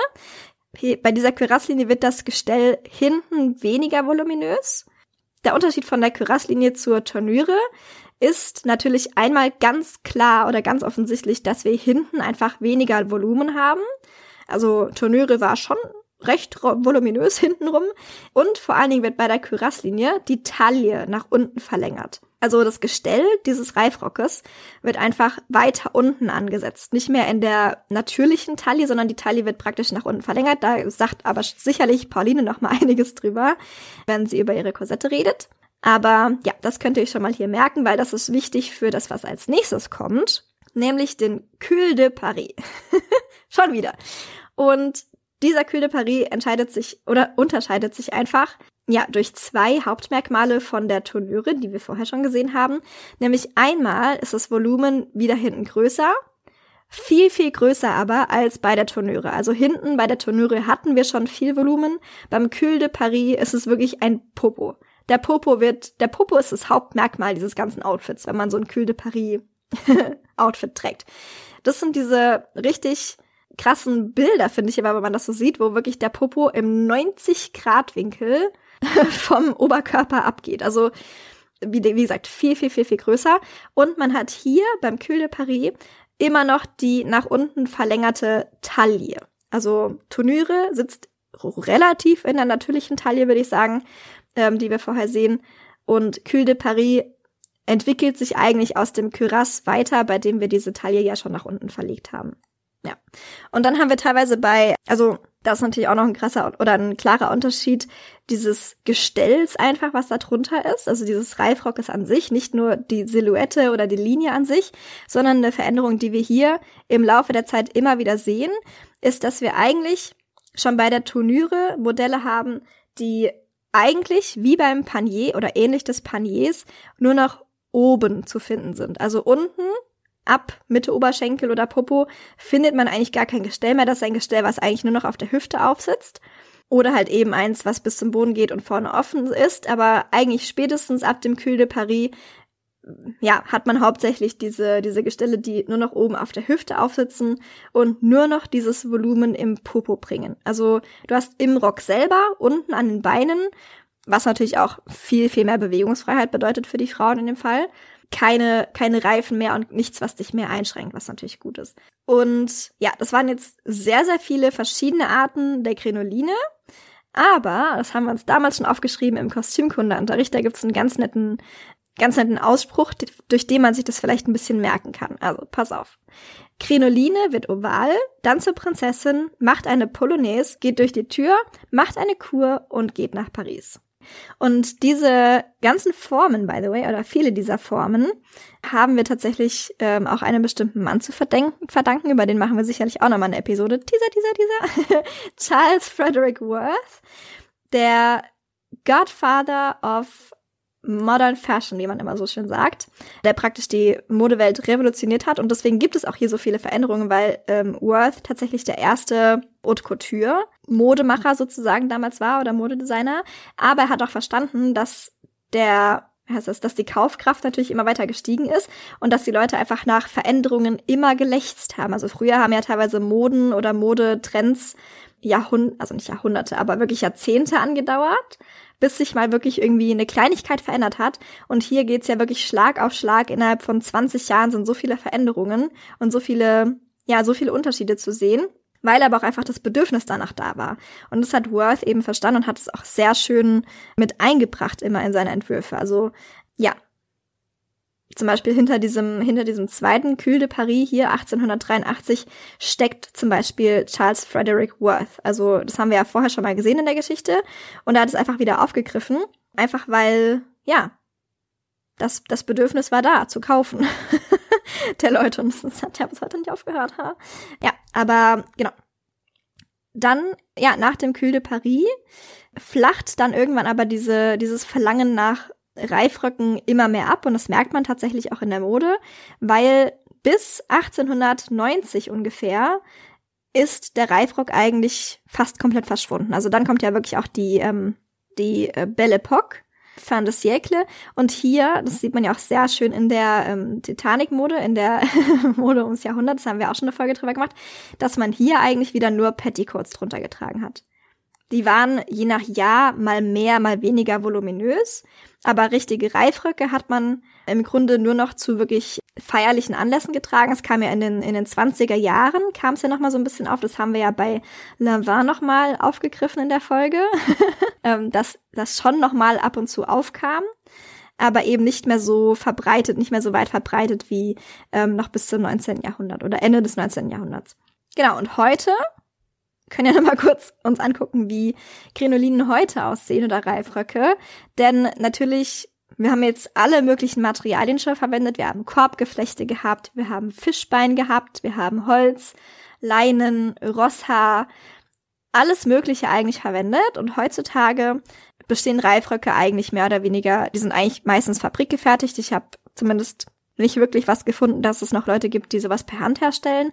Bei dieser Cuirasslinie wird das Gestell hinten weniger voluminös. Der Unterschied von der Cuirasslinie zur Turnüre ist natürlich einmal ganz klar oder ganz offensichtlich, dass wir hinten einfach weniger Volumen haben. Also Turnüre war schon recht voluminös [LAUGHS] hintenrum. Und vor allen Dingen wird bei der Cuirasslinie die Taille nach unten verlängert. Also das Gestell dieses Reifrockes wird einfach weiter unten angesetzt. Nicht mehr in der natürlichen Taille, sondern die Taille wird praktisch nach unten verlängert. Da sagt aber sicherlich Pauline noch mal [LAUGHS] einiges drüber, wenn sie über ihre Korsette redet. Aber ja, das könnt ihr euch schon mal hier merken, weil das ist wichtig für das, was als nächstes kommt, nämlich den Cul de Paris. [LAUGHS] schon wieder. Und dieser Cul de Paris entscheidet sich oder unterscheidet sich einfach ja durch zwei Hauptmerkmale von der Turnüre, die wir vorher schon gesehen haben. Nämlich einmal ist das Volumen wieder hinten größer, viel, viel größer aber als bei der Turnüre. Also hinten bei der Turnüre hatten wir schon viel Volumen. Beim Cul de Paris ist es wirklich ein Popo. Der Popo wird, der Popo ist das Hauptmerkmal dieses ganzen Outfits, wenn man so ein Cul de Paris [LAUGHS] Outfit trägt. Das sind diese richtig krassen Bilder, finde ich immer, wenn man das so sieht, wo wirklich der Popo im 90 Grad Winkel [LAUGHS] vom Oberkörper abgeht. Also wie, wie gesagt, viel, viel, viel, viel größer. Und man hat hier beim Cul de Paris immer noch die nach unten verlängerte Taille. Also Turnüre sitzt relativ in der natürlichen Taille, würde ich sagen, ähm, die wir vorher sehen. Und Cul de Paris entwickelt sich eigentlich aus dem Cuirass weiter, bei dem wir diese Taille ja schon nach unten verlegt haben. Ja. Und dann haben wir teilweise bei, also das ist natürlich auch noch ein krasser oder ein klarer Unterschied dieses Gestells einfach, was da drunter ist. Also dieses Reifrockes an sich, nicht nur die Silhouette oder die Linie an sich, sondern eine Veränderung, die wir hier im Laufe der Zeit immer wieder sehen, ist, dass wir eigentlich schon bei der Turnüre Modelle haben, die eigentlich wie beim Panier oder ähnlich des Paniers nur noch oben zu finden sind. Also unten ab Mitte Oberschenkel oder Popo findet man eigentlich gar kein Gestell mehr. Das ist ein Gestell, was eigentlich nur noch auf der Hüfte aufsitzt. Oder halt eben eins, was bis zum Boden geht und vorne offen ist. Aber eigentlich spätestens ab dem Cul de Paris, ja, hat man hauptsächlich diese, diese Gestelle, die nur noch oben auf der Hüfte aufsitzen und nur noch dieses Volumen im Popo bringen. Also du hast im Rock selber unten an den Beinen, was natürlich auch viel, viel mehr Bewegungsfreiheit bedeutet für die Frauen in dem Fall keine, keine Reifen mehr und nichts, was dich mehr einschränkt, was natürlich gut ist. Und ja, das waren jetzt sehr, sehr viele verschiedene Arten der Krinoline. Aber, das haben wir uns damals schon aufgeschrieben im Kostümkundeunterricht, da gibt's einen ganz netten, ganz netten Ausspruch, durch den man sich das vielleicht ein bisschen merken kann. Also, pass auf. Krinoline wird oval, dann zur Prinzessin, macht eine Polonaise, geht durch die Tür, macht eine Kur und geht nach Paris. Und diese ganzen Formen, by the way, oder viele dieser Formen, haben wir tatsächlich ähm, auch einem bestimmten Mann zu verdanken. Über den machen wir sicherlich auch nochmal eine Episode. Teaser, Teaser, Teaser. [LAUGHS] Charles Frederick Worth, der Godfather of Modern Fashion, wie man immer so schön sagt, der praktisch die Modewelt revolutioniert hat. Und deswegen gibt es auch hier so viele Veränderungen, weil ähm, Worth tatsächlich der erste Haute Couture Modemacher sozusagen damals war oder Modedesigner. Aber er hat auch verstanden, dass der heißt das, dass die Kaufkraft natürlich immer weiter gestiegen ist und dass die Leute einfach nach Veränderungen immer gelächzt haben. Also früher haben ja teilweise Moden oder Modetrends Jahrhunderte, also nicht Jahrhunderte, aber wirklich Jahrzehnte angedauert, bis sich mal wirklich irgendwie eine Kleinigkeit verändert hat. Und hier geht's ja wirklich Schlag auf Schlag. Innerhalb von 20 Jahren sind so viele Veränderungen und so viele, ja, so viele Unterschiede zu sehen weil aber auch einfach das Bedürfnis danach da war. Und das hat Worth eben verstanden und hat es auch sehr schön mit eingebracht immer in seine Entwürfe. Also ja, zum Beispiel hinter diesem, hinter diesem zweiten Cul de Paris hier 1883 steckt zum Beispiel Charles Frederick Worth. Also das haben wir ja vorher schon mal gesehen in der Geschichte und er hat es einfach wieder aufgegriffen, einfach weil, ja, das, das Bedürfnis war da, zu kaufen. [LAUGHS] der Leute. Und das hat ja bis heute nicht aufgehört. Ha? Ja, aber genau. Dann, ja, nach dem Cul de Paris flacht dann irgendwann aber diese, dieses Verlangen nach Reifröcken immer mehr ab und das merkt man tatsächlich auch in der Mode, weil bis 1890 ungefähr ist der Reifrock eigentlich fast komplett verschwunden. Also dann kommt ja wirklich auch die, ähm, die äh, Belle Epoque, fin de siècle. Und hier, das sieht man ja auch sehr schön in der ähm, Titanic-Mode, in der [LAUGHS] Mode ums Jahrhundert, das haben wir auch schon eine Folge drüber gemacht, dass man hier eigentlich wieder nur Petticoats drunter getragen hat. Die waren je nach Jahr mal mehr, mal weniger voluminös. Aber richtige Reifröcke hat man im Grunde nur noch zu wirklich feierlichen Anlässen getragen. Es kam ja in den, in den 20er Jahren, kam es ja nochmal so ein bisschen auf. Das haben wir ja bei Lanvin nochmal aufgegriffen in der Folge. [LAUGHS] Ähm, dass das schon nochmal ab und zu aufkam aber eben nicht mehr so verbreitet, nicht mehr so weit verbreitet wie ähm, noch bis zum 19. Jahrhundert oder Ende des 19. Jahrhunderts. Genau, und heute können ja noch mal kurz uns angucken, wie Krinolinen heute aussehen oder Reifröcke. Denn natürlich, wir haben jetzt alle möglichen Materialien schon verwendet. Wir haben Korbgeflechte gehabt, wir haben Fischbein gehabt, wir haben Holz, Leinen, Rosshaar, alles Mögliche eigentlich verwendet. Und heutzutage bestehen Reifröcke eigentlich mehr oder weniger, die sind eigentlich meistens fabrikgefertigt. Ich habe zumindest nicht wirklich was gefunden, dass es noch Leute gibt, die sowas per Hand herstellen.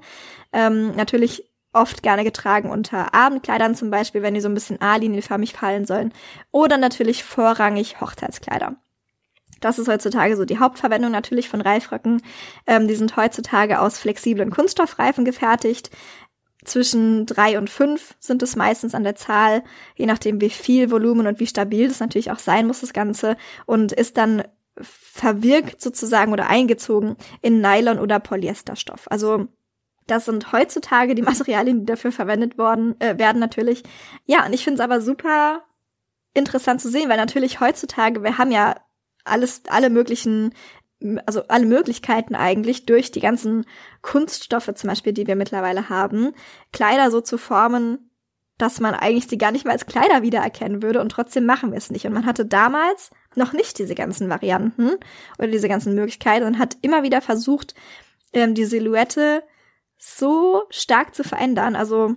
Ähm, natürlich oft gerne getragen unter Abendkleidern zum Beispiel, wenn die so ein bisschen A-linienförmig fallen sollen. Oder natürlich vorrangig Hochzeitskleider. Das ist heutzutage so die Hauptverwendung natürlich von Reifröcken. Ähm, die sind heutzutage aus flexiblen Kunststoffreifen gefertigt. Zwischen drei und fünf sind es meistens an der Zahl, je nachdem wie viel Volumen und wie stabil das natürlich auch sein muss, das Ganze. Und ist dann verwirkt sozusagen oder eingezogen in Nylon oder Polyesterstoff. Also das sind heutzutage die [LAUGHS] Materialien, die dafür verwendet worden äh, werden natürlich. Ja, und ich finde es aber super interessant zu sehen, weil natürlich heutzutage, wir haben ja alles, alle möglichen, also alle Möglichkeiten eigentlich durch die ganzen Kunststoffe zum Beispiel, die wir mittlerweile haben, Kleider so zu formen, dass man eigentlich sie gar nicht mehr als Kleider wiedererkennen würde und trotzdem machen wir es nicht. Und man hatte damals noch nicht diese ganzen Varianten oder diese ganzen Möglichkeiten und hat immer wieder versucht, ähm, die Silhouette so stark zu verändern. Also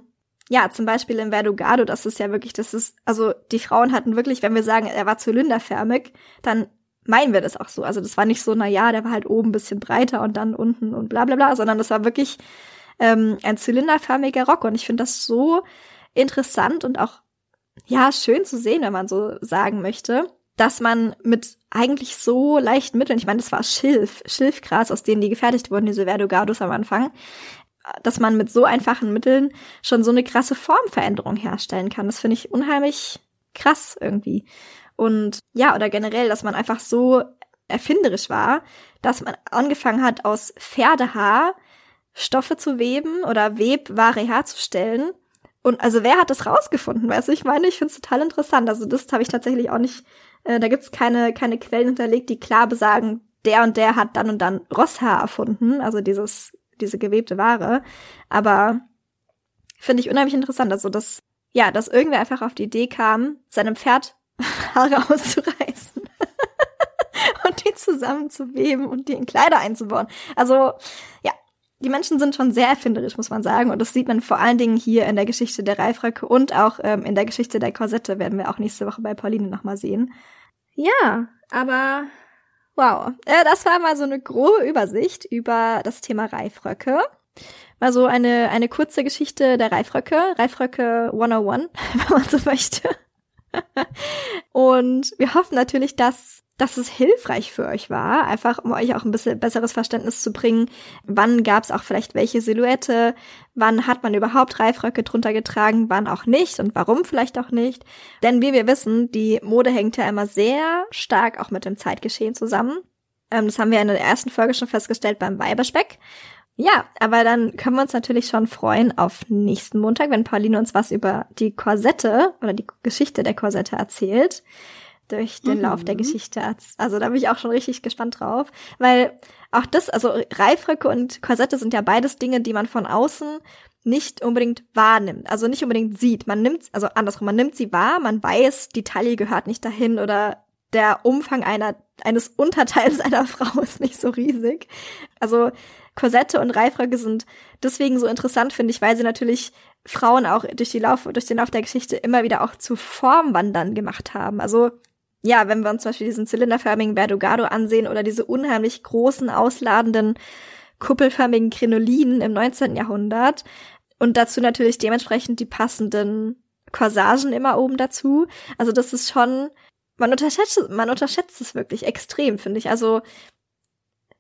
ja, zum Beispiel in Verdugado, das ist ja wirklich, das ist, also die Frauen hatten wirklich, wenn wir sagen, er war zylinderförmig, dann meinen wir das auch so. Also das war nicht so, na ja, der war halt oben ein bisschen breiter und dann unten und bla bla bla, sondern das war wirklich ähm, ein zylinderförmiger Rock. Und ich finde das so interessant und auch, ja, schön zu sehen, wenn man so sagen möchte, dass man mit eigentlich so leichten Mitteln, ich meine, das war Schilf, Schilfgras, aus denen die gefertigt wurden, diese Verdugados am Anfang, dass man mit so einfachen Mitteln schon so eine krasse Formveränderung herstellen kann. Das finde ich unheimlich krass irgendwie. Und ja, oder generell, dass man einfach so erfinderisch war, dass man angefangen hat, aus Pferdehaar Stoffe zu weben oder Webware herzustellen. Und also wer hat das rausgefunden? Weißt du, ich meine, ich finde es total interessant. Also das habe ich tatsächlich auch nicht, äh, da gibt's keine, keine Quellen hinterlegt, die klar besagen, der und der hat dann und dann Rosshaar erfunden, also dieses diese gewebte Ware. Aber finde ich unheimlich interessant, also dass, ja, dass irgendwer einfach auf die Idee kam, seinem Pferd [LAUGHS] Haare auszureißen [LAUGHS] und die zusammenzuweben und die in Kleider einzubauen. Also, ja, die Menschen sind schon sehr erfinderisch, muss man sagen. Und das sieht man vor allen Dingen hier in der Geschichte der Reifröcke und auch ähm, in der Geschichte der Korsette werden wir auch nächste Woche bei Pauline nochmal sehen. Ja, aber Wow, äh, das war mal so eine grobe Übersicht über das Thema Reifröcke. Mal so eine, eine kurze Geschichte der Reifröcke, Reifröcke 101, [LAUGHS] wenn man so möchte. Und wir hoffen natürlich, dass dass es hilfreich für euch war, einfach um euch auch ein bisschen besseres Verständnis zu bringen, wann gab es auch vielleicht welche Silhouette, wann hat man überhaupt Reifröcke drunter getragen, wann auch nicht und warum vielleicht auch nicht. Denn wie wir wissen, die Mode hängt ja immer sehr stark auch mit dem Zeitgeschehen zusammen. Ähm, das haben wir in der ersten Folge schon festgestellt beim Weiberspeck. Ja, aber dann können wir uns natürlich schon freuen auf nächsten Montag, wenn Pauline uns was über die Korsette oder die Geschichte der Korsette erzählt durch den mhm. Lauf der mhm. Geschichte. Also da bin ich auch schon richtig gespannt drauf, weil auch das, also Reifröcke und Korsette sind ja beides Dinge, die man von außen nicht unbedingt wahrnimmt, also nicht unbedingt sieht. Man nimmt, also andersrum, man nimmt sie wahr, man weiß, die Taille gehört nicht dahin oder der Umfang einer, eines Unterteils [LAUGHS] einer Frau ist nicht so riesig. Also Korsette und Reifröcke sind deswegen so interessant, finde ich, weil sie natürlich Frauen auch durch, die Lauf, durch den Lauf der Geschichte immer wieder auch zu Formwandern gemacht haben. Also ja, wenn wir uns zum Beispiel diesen zylinderförmigen Verdugado ansehen oder diese unheimlich großen, ausladenden, kuppelförmigen Krinolinen im 19. Jahrhundert und dazu natürlich dementsprechend die passenden Corsagen immer oben dazu. Also das ist schon, man unterschätzt, man unterschätzt es wirklich extrem, finde ich. Also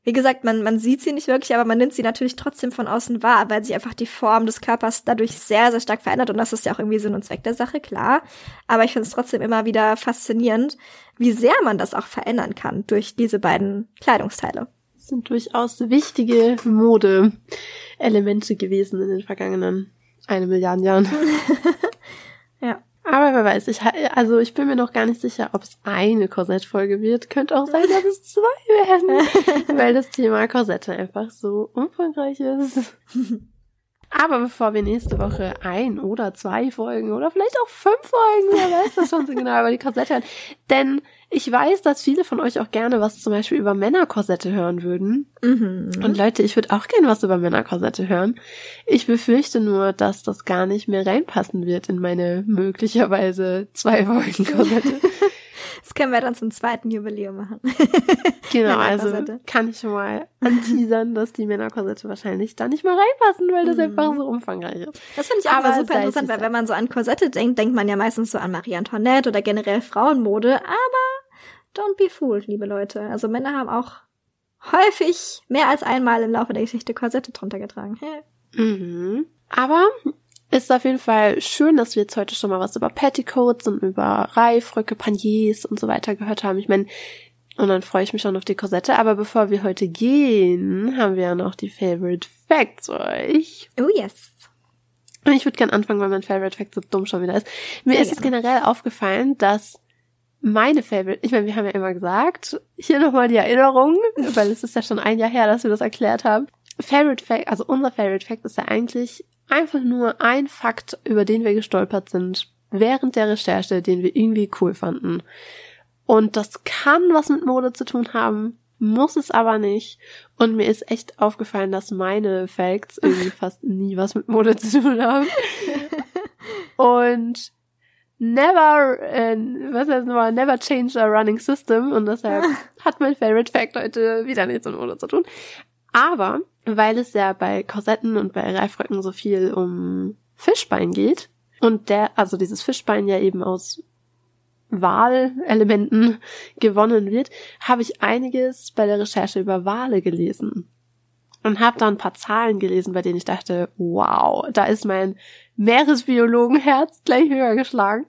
wie gesagt, man, man sieht sie nicht wirklich, aber man nimmt sie natürlich trotzdem von außen wahr, weil sie einfach die Form des Körpers dadurch sehr, sehr stark verändert. Und das ist ja auch irgendwie Sinn und Zweck der Sache, klar. Aber ich finde es trotzdem immer wieder faszinierend, wie sehr man das auch verändern kann durch diese beiden Kleidungsteile. Das sind durchaus wichtige Mode-Elemente gewesen in den vergangenen eine Milliarden Jahren. [LAUGHS] [LAUGHS] ja. Aber wer weiß, ich, also ich bin mir noch gar nicht sicher, ob es eine Korsettfolge wird. Könnte auch sein, dass es zwei werden, [LAUGHS] weil das Thema Korsette einfach so umfangreich ist. [LAUGHS] Aber bevor wir nächste Woche ein oder zwei Folgen oder vielleicht auch fünf Folgen, wer weiß das schon so genau über die Korsette hören. Denn ich weiß, dass viele von euch auch gerne was zum Beispiel über Männerkorsette hören würden. Mhm. Und Leute, ich würde auch gerne was über Männerkorsette hören. Ich befürchte nur, dass das gar nicht mehr reinpassen wird in meine möglicherweise zwei Folgen Korsette. [LAUGHS] Das können wir dann zum zweiten Jubiläum machen. [LAUGHS] genau, also kann ich schon mal anteasern, dass die Männerkorsette wahrscheinlich da nicht mal reinpassen, weil das mhm. einfach so umfangreich ist. Das finde ich auch Aber super interessant, weil wenn man so an Korsette denkt, denkt man ja meistens so an Marie Antoinette oder generell Frauenmode, aber don't be fooled, liebe Leute. Also Männer haben auch häufig mehr als einmal im Laufe der Geschichte Korsette drunter getragen. Mhm. Aber ist auf jeden Fall schön, dass wir jetzt heute schon mal was über Petticoats und über Reifröcke, Paniers und so weiter gehört haben. Ich meine, und dann freue ich mich schon auf die Korsette. Aber bevor wir heute gehen, haben wir ja noch die Favorite Facts euch. Oh yes. Ich würde gern anfangen, weil mein Favorite Fact so dumm schon wieder ist. Mir Sehr ist es generell aufgefallen, dass meine Favorite, ich meine, wir haben ja immer gesagt, hier nochmal die Erinnerung, weil es ist ja schon ein Jahr her, dass wir das erklärt haben. Favorite Fact, also unser Favorite Fact ist ja eigentlich einfach nur ein Fakt, über den wir gestolpert sind während der Recherche, den wir irgendwie cool fanden. Und das kann was mit Mode zu tun haben, muss es aber nicht. Und mir ist echt aufgefallen, dass meine Facts irgendwie [LAUGHS] fast nie was mit Mode zu tun haben. Und never, äh, was heißt nochmal, never change a running system. Und deshalb [LAUGHS] hat mein Favorite Fact heute wieder nichts mit Mode zu tun. Aber weil es ja bei Korsetten und bei Reifröcken so viel um Fischbein geht und der, also dieses Fischbein ja eben aus Wahlelementen [LAUGHS] gewonnen wird, habe ich einiges bei der Recherche über Wale gelesen und habe da ein paar Zahlen gelesen, bei denen ich dachte, wow, da ist mein Meeresbiologenherz [LAUGHS] gleich höher geschlagen.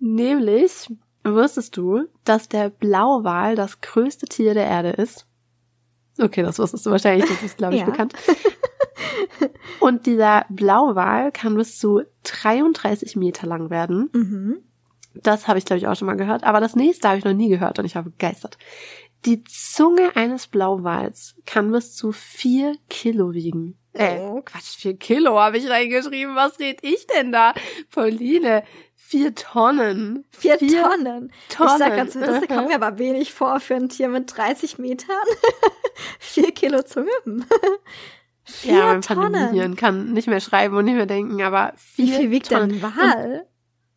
Nämlich wusstest du, dass der Blauwal das größte Tier der Erde ist? Okay, das wusstest du wahrscheinlich, das ist, glaube ich, ja. bekannt. [LAUGHS] Und dieser Blauwal kann bis zu 33 Meter lang werden. Mhm. Das habe ich, glaube ich, auch schon mal gehört. Aber das nächste habe ich noch nie gehört und ich war begeistert. Die Zunge eines Blauwals kann bis zu vier Kilo wiegen. Äh, oh. Quatsch, vier Kilo habe ich reingeschrieben. Was red ich denn da? Pauline, Vier Tonnen. Vier, Vier Tonnen. Tonnen. Ich sag ganz das kommt mir aber wenig vor für ein Tier mit 30 Metern. [LAUGHS] Vier Kilo Zunge. Vier ja, mein Tonnen. kann nicht mehr schreiben und nicht mehr denken, aber vier Wie viel wiegt Tonnen. denn ein Wal?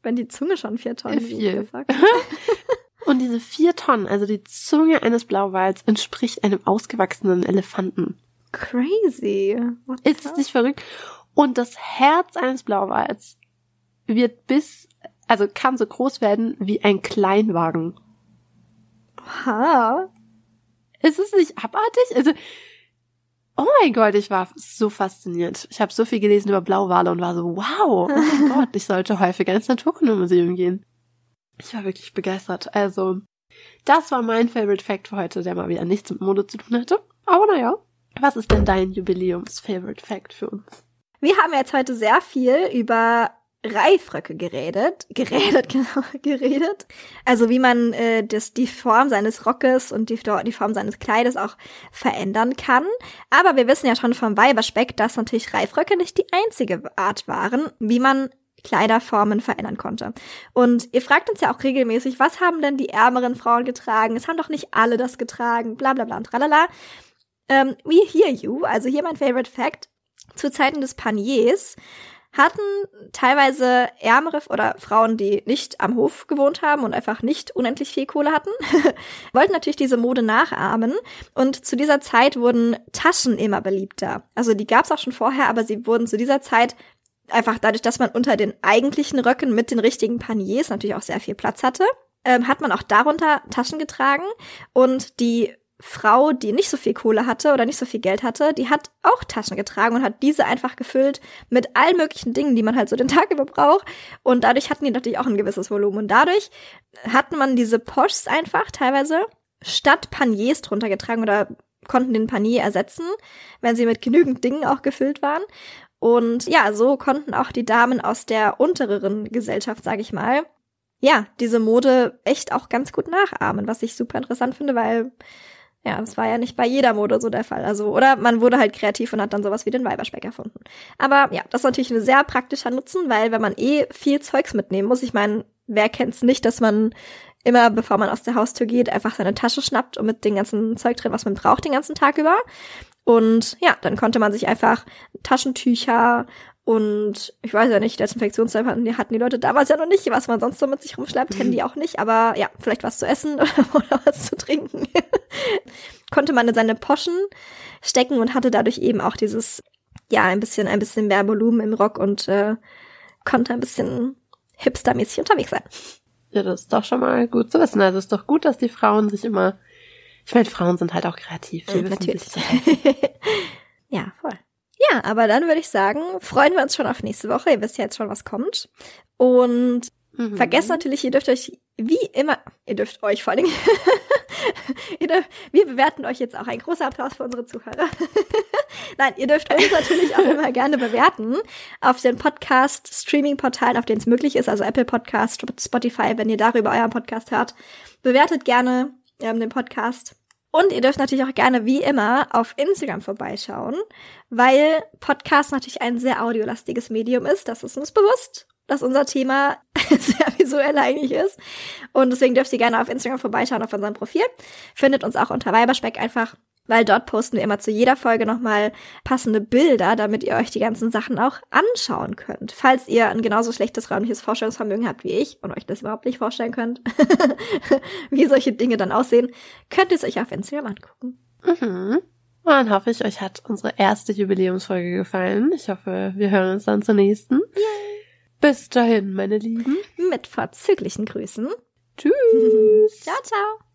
Wenn die Zunge schon vier Tonnen äh, wiegt. [LAUGHS] und diese vier Tonnen, also die Zunge eines Blauwals, entspricht einem ausgewachsenen Elefanten. Crazy. What Ist es nicht verrückt? Und das Herz eines Blauwals wird bis also kann so groß werden wie ein Kleinwagen. Aha. Ist es nicht abartig? Also, oh mein Gott, ich war so fasziniert. Ich habe so viel gelesen über Blauwale und war so, wow, oh mein [LAUGHS] Gott, ich sollte häufiger ins Naturkundemuseum gehen. Ich war wirklich begeistert. Also, das war mein Favorite Fact für heute, der mal wieder nichts mit Mode zu tun hatte. Aber naja, was ist denn dein Jubiläums-Favorite Fact für uns? Wir haben jetzt heute sehr viel über Reifröcke geredet, [LAUGHS] geredet, genau, geredet. Also wie man äh, das, die Form seines Rockes und die, die Form seines Kleides auch verändern kann. Aber wir wissen ja schon vom Weiberspeck, dass natürlich Reifröcke nicht die einzige Art waren, wie man Kleiderformen verändern konnte. Und ihr fragt uns ja auch regelmäßig, was haben denn die ärmeren Frauen getragen? Es haben doch nicht alle das getragen, bla bla bla und tralala. Ähm, we hear you, also hier mein Favorite Fact. Zu Zeiten des Paniers hatten teilweise ärmere oder Frauen, die nicht am Hof gewohnt haben und einfach nicht unendlich viel Kohle hatten, [LAUGHS] wollten natürlich diese Mode nachahmen. Und zu dieser Zeit wurden Taschen immer beliebter. Also die gab es auch schon vorher, aber sie wurden zu dieser Zeit einfach dadurch, dass man unter den eigentlichen Röcken mit den richtigen Paniers natürlich auch sehr viel Platz hatte, ähm, hat man auch darunter Taschen getragen. Und die Frau, die nicht so viel Kohle hatte oder nicht so viel Geld hatte, die hat auch Taschen getragen und hat diese einfach gefüllt mit allen möglichen Dingen, die man halt so den [LAUGHS] Tag über braucht. Und dadurch hatten die natürlich auch ein gewisses Volumen. Und dadurch hat man diese Poshs einfach teilweise statt Paniers drunter getragen oder konnten den Panier ersetzen, wenn sie mit genügend Dingen auch gefüllt waren. Und ja, so konnten auch die Damen aus der untereren Gesellschaft, sage ich mal, ja, diese Mode echt auch ganz gut nachahmen, was ich super interessant finde, weil ja, das war ja nicht bei jeder Mode so der Fall. Also, oder man wurde halt kreativ und hat dann sowas wie den Weiberspeck erfunden. Aber ja, das ist natürlich ein sehr praktischer Nutzen, weil wenn man eh viel Zeugs mitnehmen muss, ich meine, wer kennt's nicht, dass man immer, bevor man aus der Haustür geht, einfach seine Tasche schnappt und mit dem ganzen Zeug drin, was man braucht, den ganzen Tag über. Und ja, dann konnte man sich einfach Taschentücher und ich weiß ja nicht, Desinfektionszeug hatten die, hatten die Leute damals ja noch nicht, was man sonst so mit sich rumschleppt, Handy mhm. auch nicht, aber ja, vielleicht was zu essen [LAUGHS] oder was zu trinken. [LAUGHS] Konnte man in seine Poschen stecken und hatte dadurch eben auch dieses, ja, ein bisschen, ein bisschen mehr Volumen im Rock und äh, konnte ein bisschen hipstermäßig unterwegs sein. Ja, das ist doch schon mal gut zu wissen. Also es ist doch gut, dass die Frauen sich immer, ich meine, Frauen sind halt auch kreativ. Die ja, natürlich. [LAUGHS] ja, voll. Ja, aber dann würde ich sagen, freuen wir uns schon auf nächste Woche. Ihr wisst ja jetzt schon, was kommt. Und mhm. vergesst natürlich, ihr dürft euch wie immer, ihr dürft euch vor allen Dingen, [LAUGHS] dürft, wir bewerten euch jetzt auch. Ein großer Applaus für unsere Zuhörer. [LAUGHS] Nein, ihr dürft uns natürlich auch immer gerne bewerten auf den Podcast-Streaming-Portalen, auf denen es möglich ist, also Apple Podcast, Spotify, wenn ihr darüber euren Podcast hört. Bewertet gerne ähm, den Podcast. Und ihr dürft natürlich auch gerne wie immer auf Instagram vorbeischauen, weil Podcast natürlich ein sehr audiolastiges Medium ist. Das ist uns bewusst, dass unser Thema [LAUGHS] sehr visuell eigentlich ist. Und deswegen dürft ihr gerne auf Instagram vorbeischauen auf unserem Profil. Findet uns auch unter Weiberspeck einfach weil dort posten wir immer zu jeder Folge nochmal passende Bilder, damit ihr euch die ganzen Sachen auch anschauen könnt. Falls ihr ein genauso schlechtes räumliches Vorstellungsvermögen habt wie ich und euch das überhaupt nicht vorstellen könnt, [LAUGHS] wie solche Dinge dann aussehen, könnt ihr es euch auf Instagram angucken. Mhm. Und dann hoffe ich, euch hat unsere erste Jubiläumsfolge gefallen. Ich hoffe, wir hören uns dann zur nächsten. Yay. Bis dahin, meine Lieben. Mit vorzüglichen Grüßen. Tschüss. [LAUGHS] ciao, ciao.